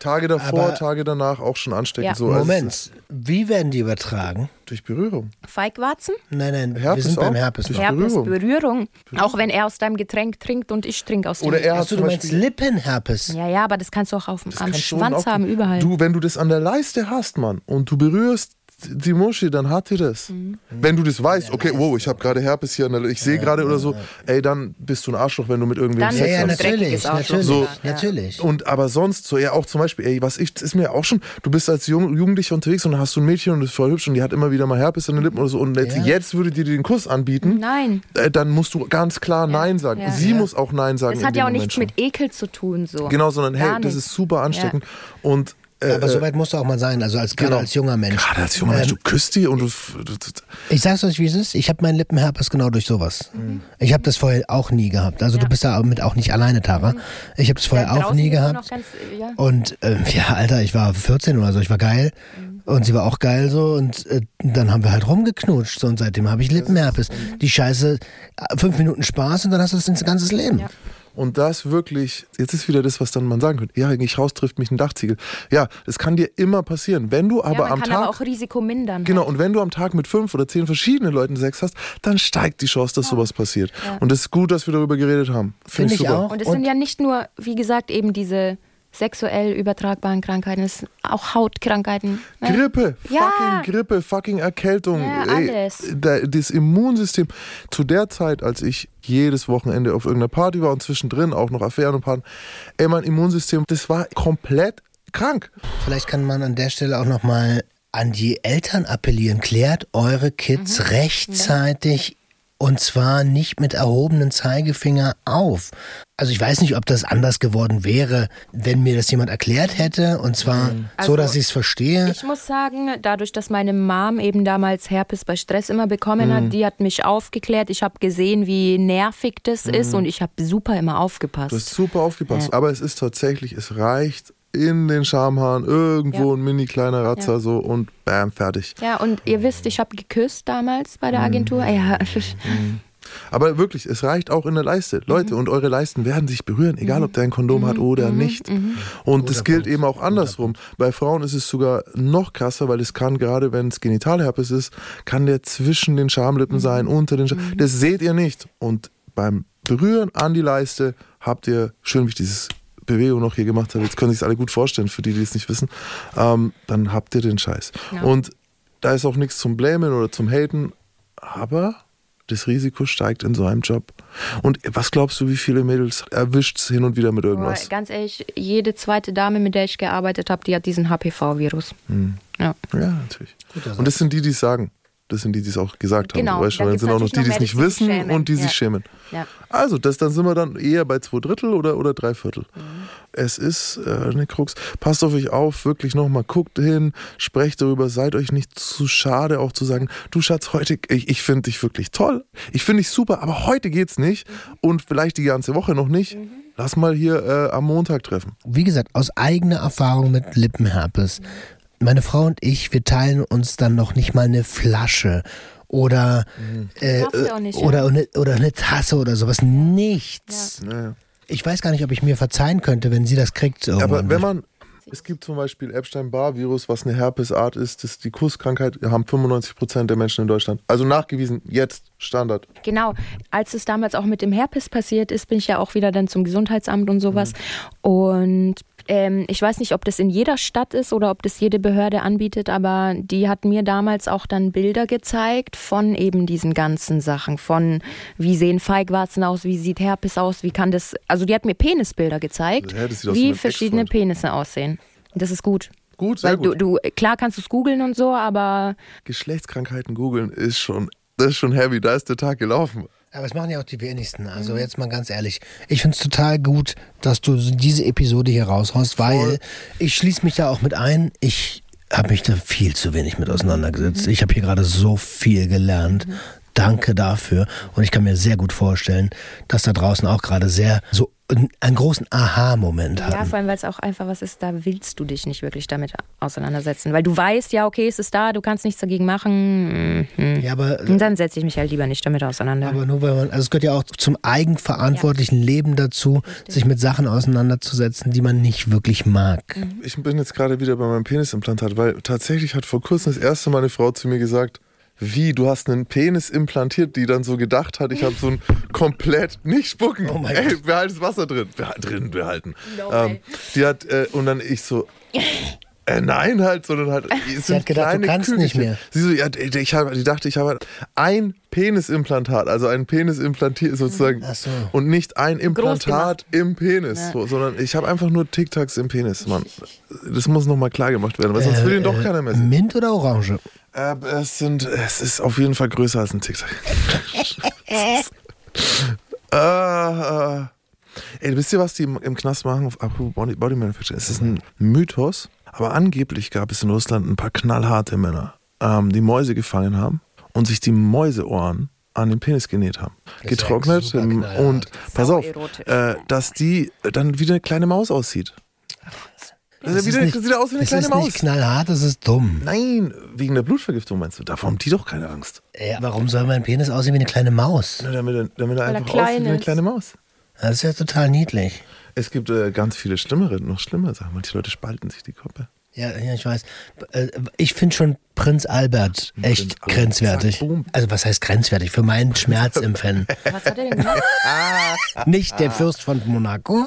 Tage davor, Aber- Tage danach auch schon ansteckend. Ja. So, Moment, wie werden die übertragen? Durch Berührung. Feigwarzen? Nein, nein, wir Herpes sind beim auch? Herpes. Durch. Herpes, Berührung. Berührung. Auch wenn er aus deinem Getränk trinkt und ich trinke aus dem Oder er hat Achso, du meinst. Lippenherpes. Ja, ja, aber das kannst du auch auf, am kannst du Schwanz auch- haben, überall. Du, wenn du das an der Leiste hast, Mann, und du berührst die Muschi, dann hat die das. Mhm. Wenn du das weißt, okay, wow, ich habe gerade Herpes hier, der, ich sehe gerade oder so, ey, dann bist du ein Arschloch, wenn du mit irgendwem Dann Ja, Sex ja, hast. natürlich, natürlich, ja. natürlich. Und aber sonst, so ja auch zum Beispiel, ey, was ich, das ist mir auch schon, du bist als Jung, Jugendlicher unterwegs und dann hast du ein Mädchen und das ist voll hübsch und die hat immer wieder mal Herpes an den Lippen oder so und jetzt, Ja. jetzt würde die dir den Kuss anbieten, Nein. äh, dann musst du ganz klar Nein sagen. Ja. Sie Ja. muss auch Nein sagen. Das hat ja auch Moment nichts schon. mit Ekel zu tun. So. Genau, sondern hey, Gar das nicht. ist super ansteckend und äh, Aber so weit musst du auch mal sein, also als, gerade genau. als junger Mensch. Gerade als junger Mensch, du küsst die und du, du, du Ich sag's euch, wie es ist. Ich habe meinen Lippenherpes genau durch sowas. Mhm. Ich habe das vorher auch nie gehabt. Also du bist damit auch nicht alleine, Tara. Ich habe das vorher Ja, auch nie gehabt. ganz, ja. Und äh, ja, Alter, ich war 14 oder so, ich war geil. Mhm. Und sie war auch geil so. Und äh, dann haben wir halt rumgeknutscht. So, und seitdem habe ich Lippenherpes. Die Scheiße, äh, fünf Minuten Spaß und dann hast du das dein ganzes Leben. Ja. Und das wirklich, jetzt ist wieder das, was dann man sagen könnte. Ja, ich raus trifft mich ein Dachziegel. Ja, das kann dir immer passieren. Wenn du aber ja, man am kann Tag. aber auch Risiko mindern. Genau, halt. und wenn du am Tag mit fünf oder zehn verschiedenen Leuten Sex hast, dann steigt die Chance, dass sowas passiert. Und es ist gut, dass wir darüber geredet haben. Finde Finde ich ich super. auch. Und es Und- sind ja nicht nur, wie gesagt, eben diese sexuell übertragbaren Krankheiten, es auch Hautkrankheiten. ne? Grippe, Ja. fucking Grippe, fucking Erkältung. Ja, ey, alles. da, das Immunsystem. Zu der Zeit, als ich jedes Wochenende auf irgendeiner Party war und zwischendrin auch noch Affären und Partner, ey, mein Immunsystem, das war komplett krank. Vielleicht kann man an der Stelle auch nochmal an die Eltern appellieren. Klärt eure Kids Mhm. rechtzeitig und zwar nicht mit erhobenem Zeigefinger auf. Also ich weiß nicht, ob das anders geworden wäre, wenn mir das jemand erklärt hätte und zwar so, Also, dass ich es verstehe. Ich muss sagen, dadurch, dass meine Mom eben damals Herpes bei Stress immer bekommen Mhm. hat, die hat mich aufgeklärt. Ich habe gesehen, wie nervig das ist und ich habe super immer aufgepasst. Mhm. Du hast super aufgepasst. Aber es ist tatsächlich, es reicht in den Schamhaaren irgendwo Ja. ein mini kleiner Ratzer so und bam, fertig. ja, und ihr wisst, ich habe geküsst damals bei der Agentur. Ja, Aber wirklich, es reicht auch in der Leiste. Leute, und eure Leisten werden sich berühren, egal ob der ein Kondom hat oder nicht. Und das gilt eben auch andersrum. Bei Frauen ist es sogar noch krasser, weil es kann gerade, wenn es Genitalherpes ist, kann der zwischen den Schamlippen sein, unter den Schamlippen. Das seht ihr nicht. Und beim Berühren an die Leiste habt ihr, schön wie ich dieses Bewegung noch hier gemacht habe, jetzt können sich es alle gut vorstellen, für die, die es nicht wissen, ähm, dann habt ihr den Scheiß. Ja. Und da ist auch nichts zum Blamen oder zum Haten, aber das Risiko steigt in so einem Job. Und was glaubst du, wie viele Mädels erwischt es hin und wieder mit irgendwas? ganz ehrlich, jede zweite Dame, mit der ich gearbeitet habe, die hat diesen HPV-Virus. Hm. Ja. Ja, natürlich. Und das sind die, die es sagen. Das sind die, die es auch gesagt Genau, haben. Weißt du, da dann sind auch noch die, die es nicht wissen schämen. und die Ja. sich schämen. Ja. Also, das, dann sind wir dann eher bei zwei Drittel oder, oder drei Viertel. Mhm. Es ist äh, eine Krux. Passt auf euch auf, wirklich nochmal, guckt hin, sprecht darüber, seid euch nicht zu schade, auch zu sagen, du Schatz, heute, ich, ich finde dich wirklich toll, ich finde dich super, aber heute geht's nicht Mhm. und vielleicht die ganze Woche noch nicht. Lass mal hier äh, am Montag treffen. Wie gesagt, aus eigener Erfahrung mit Lippenherpes. Meine Frau und ich, wir teilen uns dann noch nicht mal eine Flasche oder, äh, Darfst du auch nicht, ja. oder, eine, oder eine Tasse oder sowas. Nichts. Naja. Ich weiß gar nicht, ob ich mir verzeihen könnte, wenn sie das kriegt. Aber irgendwann. wenn man, es gibt zum Beispiel Epstein-Barr-Virus, was eine Herpesart ist, das ist die Kusskrankheit, haben 95 Prozent der Menschen in Deutschland. Also nachgewiesen, jetzt Standard. Genau, als es damals auch mit dem Herpes passiert ist, bin ich ja auch wieder dann zum Gesundheitsamt und sowas. Und ähm, ich weiß nicht, ob das in jeder Stadt ist oder ob das jede Behörde anbietet, aber die hat mir damals auch dann Bilder gezeigt von eben diesen ganzen Sachen, von wie sehen Feigwarzen aus, wie sieht Herpes aus, wie kann das, also die hat mir Penisbilder gezeigt, Ja, aus wie verschiedene. Penisse aussehen. Das ist gut. Gut, sehr Weil gut. du, du, klar kannst du es googeln und so, aber Geschlechtskrankheiten googeln ist schon, das ist schon heavy, da ist der Tag gelaufen. Aber es machen ja auch die wenigsten. Also jetzt mal ganz ehrlich. Ich finde es total gut, dass du diese Episode hier raushaust, weil ich schließe mich da auch mit ein. Ich habe mich da viel zu wenig mit auseinandergesetzt. Ich habe hier gerade so viel gelernt. Danke dafür. Und ich kann mir sehr gut vorstellen, dass da draußen auch gerade sehr so einen großen Aha-Moment Ja, hatten. vor allem, weil es auch einfach was ist, da willst du dich nicht wirklich damit auseinandersetzen. Weil du weißt, ja, okay, es ist da, du kannst nichts dagegen machen. Mhm. Ja, aber Und dann setze ich mich halt lieber nicht damit auseinander. Aber nur weil man, also es gehört ja auch zum eigenverantwortlichen Leben dazu, sich mit Sachen auseinanderzusetzen, die man nicht wirklich mag. Ich bin jetzt gerade wieder bei meinem Penisimplantat, weil tatsächlich hat vor kurzem das erste Mal eine Frau zu mir gesagt, wie, du hast einen Penis implantiert, die dann so gedacht hat, ich habe so ein komplett, nicht spucken, Oh mein ey, Gott. behalt das Wasser drin, Beha drin behalten. ähm, die hat, äh, und dann ich so, äh, nein halt, sondern halt, sind hat gedacht, du kannst nicht Kügelchen. mehr. Sie so, ja, ich hab, die dachte, ich habe ein Penisimplantat, also ein Penisimplantiert sozusagen Ach so. und nicht ein. Implantat im Penis, Ja. so, sondern ich habe einfach nur Tic-Tacs im Penis, Mann. Das muss nochmal klar gemacht werden, weil sonst will ihn doch keiner mehr sehen. Mint oder Orange? Äh, es, sind, es ist auf jeden Fall größer als ein Tic-Tac. äh, äh. Ey, wisst ihr, was die im, im Knast machen? Auf apropos Body, Body Manufacturing. Es ist ein Mythos, aber angeblich gab es in Russland ein paar knallharte Männer, ähm, die Mäuse gefangen haben und sich die Mäuseohren an den Penis genäht haben. ist ja Getrocknet und pass auf, äh, dass die dann wie eine kleine Maus aussieht. Das, Das ist wieder, nicht- das sieht aus wie eine das kleine ist Maus. nicht knallhart, das ist dumm. Nein, wegen der Blutvergiftung meinst du? Davor haben die doch keine Angst. Ja, warum soll mein Penis aussehen wie eine kleine Maus? Na, damit, er- damit er er einfach aussieht wie eine ist. kleine Maus. Das ist ja total niedlich. Es gibt äh, ganz viele schlimmere, noch schlimmer Sachen. Manche Leute spalten sich die Koppe. Ja, ja ich weiß. Äh, Ich finde schon Prinz Albert echt Albert. grenzwertig. Boom. Also was heißt grenzwertig? Für meinen Schmerzempfinden. Was hat er denn gemacht? Nicht der Fürst von Monaco,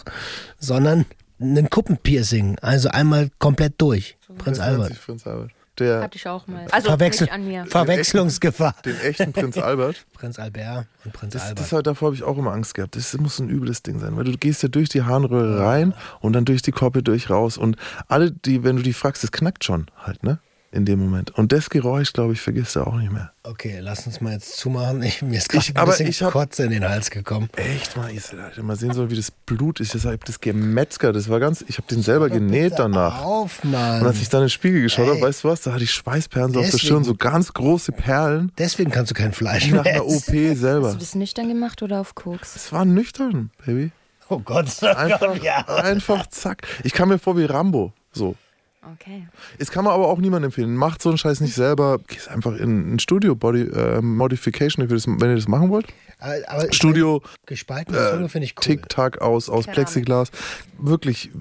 sondern ein Kuppenpiercing. Also einmal komplett durch. Prinz Albert. Prinz Albert. Der, Hatte ich auch mal. Also Verwechsel nicht an mir. Verwechslungsgefahr. den echten Prinz Albert. Prinz Albert und Prinz Das, Albert. das halt, davor habe ich auch immer Angst gehabt. Das muss ein übles Ding sein, weil du gehst ja durch die Harnröhre rein und dann durch die Koppe durch raus. Und alle, die, wenn du die fragst, das knackt schon halt, ne? In dem Moment. Und das Geräusch, glaube ich, vergisst du auch nicht mehr. Okay, lass uns mal jetzt zumachen. Ich, mir ist gerade Ich- ein aber bisschen ich hab- Kotze in den Hals gekommen. Echt mal, ich hätte mal sehen sollen, wie das Blut ist. Ich habe das gemetzgert. Das war ganz, ich habe den selber genäht danach. Auf, Mann. Und als ich dann in den Spiegel geschaut habe, weißt du was, da hatte ich Schweißperlen so auf der Deswegen- Stirn, so ganz große Perlen, Deswegen kannst du kein Fleisch wie nach mehr einer OP selber. Hast du das nüchtern gemacht oder auf Koks? Es war nüchtern, Baby. Oh Gott, oh Einfach, Gott ja. einfach zack. Ich kam mir vor wie Rambo, so. Okay. Es kann man aber auch niemandem empfehlen. Macht so einen Scheiß nicht selber. Geht einfach in ein Studio, Body äh, Modification, wenn ihr das machen wollt. Aber, aber Studio, gespaltene äh, Zunge finde ich cool. Tick-Tack aus, aus Keramik. Plexiglas. Wirklich,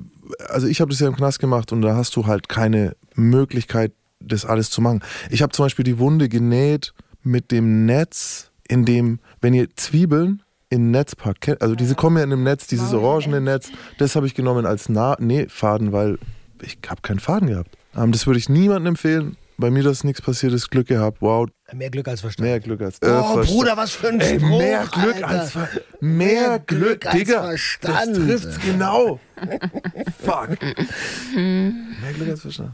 also ich habe das ja im Knast gemacht und da hast du halt keine Möglichkeit, das alles zu machen. Ich habe zum Beispiel die Wunde genäht mit dem Netz, in dem, wenn ihr Zwiebeln in Netz packt, kennt- also diese kommen ja in einem Netz, dieses orangene Netz, das habe ich genommen als Na Nähfaden, weil ich habe keinen Faden gehabt. Ähm, das würde ich niemandem empfehlen. Bei mir, dass nichts passiert ist, Glück gehabt. Wow, Mehr Glück als Verstand. mehr Glück als äh, oh, Verstand. Bruder, was für ein Ey, Spruch, mehr Glück Alter. als Ver mehr Glück, als Digga. Verstand. Das trifft's genau. Fuck. mehr Glück als Verstand.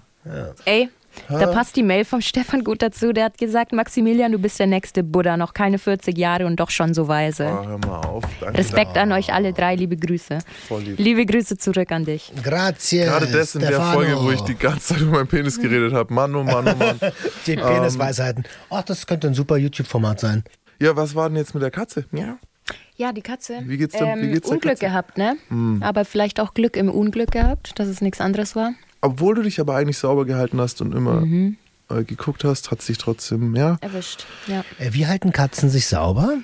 Ey, da passt die Mail vom Stefan gut dazu. Der hat gesagt, Maximilian, du bist der nächste Buddha, noch keine 40 Jahre und doch schon so weise. Oh, hör mal auf. Danke. Respekt an euch alle drei, liebe Grüße. Voll lieb. Liebe Grüße zurück an dich. Grazie. Gerade das in der Stefano. Folge, wo ich die ganze Zeit über meinen Penis geredet habe. Mann, oh Mann, oh Mann. Die Penisweisheiten. Ach, das könnte ein super YouTube-Format sein. Ja, was war denn jetzt mit der Katze? Ja. Ja, die Katze. Wie geht's dem- wie ähm, geht's der Unglück Katze? Gehabt, ne? Aber vielleicht auch Glück im Unglück gehabt, dass es nichts anderes war. Obwohl du dich aber eigentlich sauber gehalten hast und immer Mhm. äh, geguckt hast, hat sich trotzdem, ja. Erwischt. Ja. Äh, Wie halten Katzen sich sauber?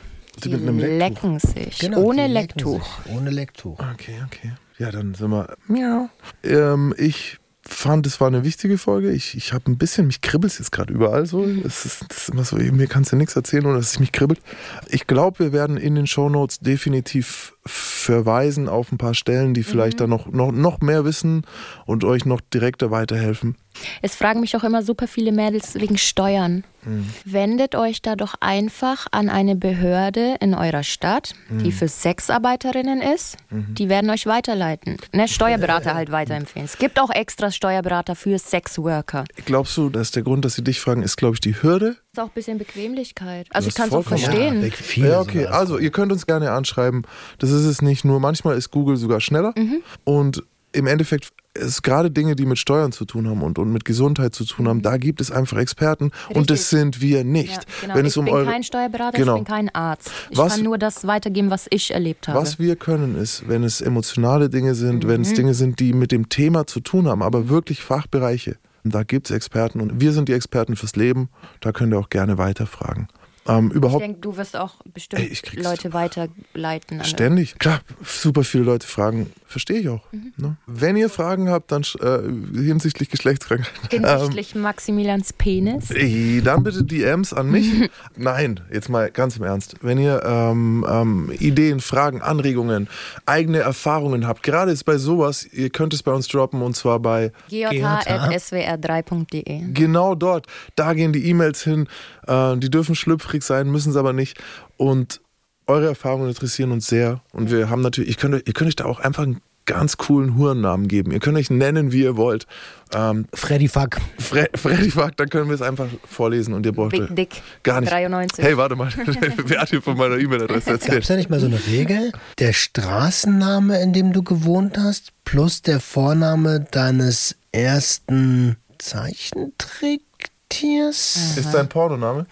Die mit einem Lecktuch. lecken sich. Genau, ohne Lecktuch. sich. Ohne Lecktuch. Okay, okay. Ja, dann sind wir. Miau. Ähm, ich fand, es war eine wichtige Folge. Ich, ich habe ein bisschen, mich kribbelt jetzt gerade überall so. Es ist, das ist immer so, mir kannst du nichts erzählen, ohne dass es mich kribbelt. Ich glaube, wir werden in den Shownotes definitiv verweisen auf ein paar Stellen, die vielleicht da noch, noch, noch mehr wissen und euch noch direkter weiterhelfen. Es fragen mich auch immer super viele Mädels wegen Steuern. Mhm. Wendet euch da doch einfach an eine Behörde in eurer Stadt, Mhm. die für Sexarbeiterinnen ist. Die werden euch weiterleiten. Ne, Steuerberater halt weiterempfehlen. Es gibt auch extra Steuerberater für Sexworker. Glaubst du, dass der Grund, dass sie dich fragen, ist, glaube ich, die Hürde? Ist auch ein bisschen Bequemlichkeit. Also ich kann es auch verstehen. Ja, ja, okay. Also, ihr könnt uns gerne anschreiben. Das ist es nicht nur. Manchmal ist Google sogar schneller. Mhm. Und im Endeffekt ist gerade Dinge, die mit Steuern zu tun haben und, und mit Gesundheit zu tun haben, da gibt es einfach Experten. Und das Mhm. Richtig. sind wir nicht. Ja, genau. Wenn ich es um bin eure, kein Steuerberater, Genau. ich bin kein Arzt. Ich Was- kann nur das weitergeben, was ich erlebt habe. Was wir können, ist, wenn es emotionale Dinge sind, wenn Mhm. es Dinge sind, die mit dem Thema zu tun haben, aber wirklich Fachbereiche, da gibt es Experten und wir sind die Experten fürs Leben. Da könnt ihr auch gerne weiterfragen. Ähm, ich denke, du wirst auch bestimmt Ey, Leute weiterleiten. Ständig. Klar, super viele Leute fragen. Verstehe ich auch. Mhm. Ne? Wenn ihr Fragen habt, dann äh, hinsichtlich Geschlechtskrankheiten. Hinsichtlich Maximilians Penis. Dann bitte DMs an mich. Nein, jetzt mal ganz im Ernst. Wenn ihr ähm, ähm, Ideen, Fragen, Anregungen, eigene Erfahrungen habt, gerade ist bei sowas, ihr könnt es bei uns droppen und zwar bei gj.swr3.de. genau dort. Da gehen die E-Mails hin. Äh, die dürfen schlüpfrig sein, müssen es aber nicht. Und eure Erfahrungen interessieren uns sehr. Und wir haben natürlich, ich könnt, ihr könnt euch da auch einfach einen ganz coolen Hurennamen geben. Ihr könnt euch nennen, wie ihr wollt. Ähm, Freddy Fuck. Fre Freddy Fuck, dann können wir es einfach vorlesen und ihr braucht Big Dick. gar nicht. 93. Hey, warte mal. Wer hat hier von meiner E-Mail-Adresse Gab es erzählt? da nicht mal so eine Regel? Der Straßenname, in dem du gewohnt hast, plus der Vorname deines ersten Zeichentricktiers? Ist dein Pornoname?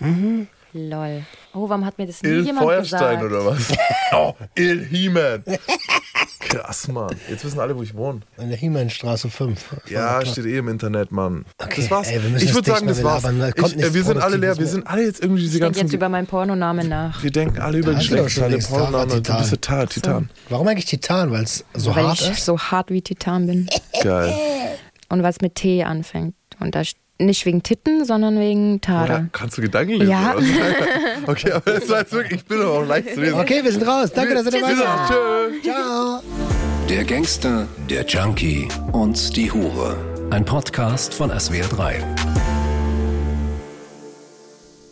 Lol. Oh, warum hat mir das nie Il jemand Feuerstein gesagt? oder was? Oh, Il He-Man. Krass, Mann. Jetzt wissen alle, wo ich wohne. In der Hiemannstraße 5. Ja, steht eh im Internet, Mann. Okay, das war's. ey, ich würde sagen, das war's. labern, da kommt Ich, äh, wir sind alle leer. Wir sind alle jetzt irgendwie diese Ich denke ganzen. jetzt über meinen Pornonamen nach. wir denken alle über Geschlechtsteile, längst, Tara Pornoname. Du Titan. bist Tar, Titan. Warum eigentlich Titan? Weil es so weil hart ich ist? so hart wie Titan bin. Geil. Und weil es mit T anfängt. Und da st- nicht wegen Titten, sondern wegen Tara. Oder kannst du Gedanken lesen? Ja. Okay, aber das war jetzt wirklich, ich bin aber auch leicht zu lesen. Okay, wir sind raus. Danke, dass ihr dabei seid. Tschö. Ciao. Der Gangster, der Junkie und die Hure. Ein Podcast von SWR3.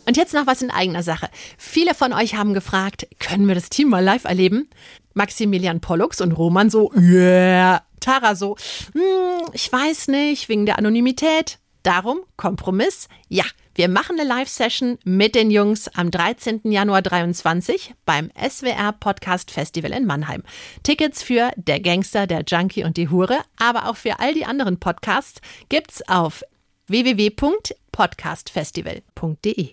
Und jetzt noch was in eigener Sache. Viele von euch haben gefragt, können wir das Team mal live erleben? Maximilian Pollux und Roman so, yeah. Tara so, hm, ich weiß nicht, wegen der Anonymität. Darum, Kompromiss, ja. Wir machen eine Live-Session mit den Jungs am 13. Januar 23 beim SWR Podcast Festival in Mannheim. Tickets für Der Gangster, der Junkie und die Hure, aber auch für all die anderen Podcasts gibt's auf www.podcastfestival.de.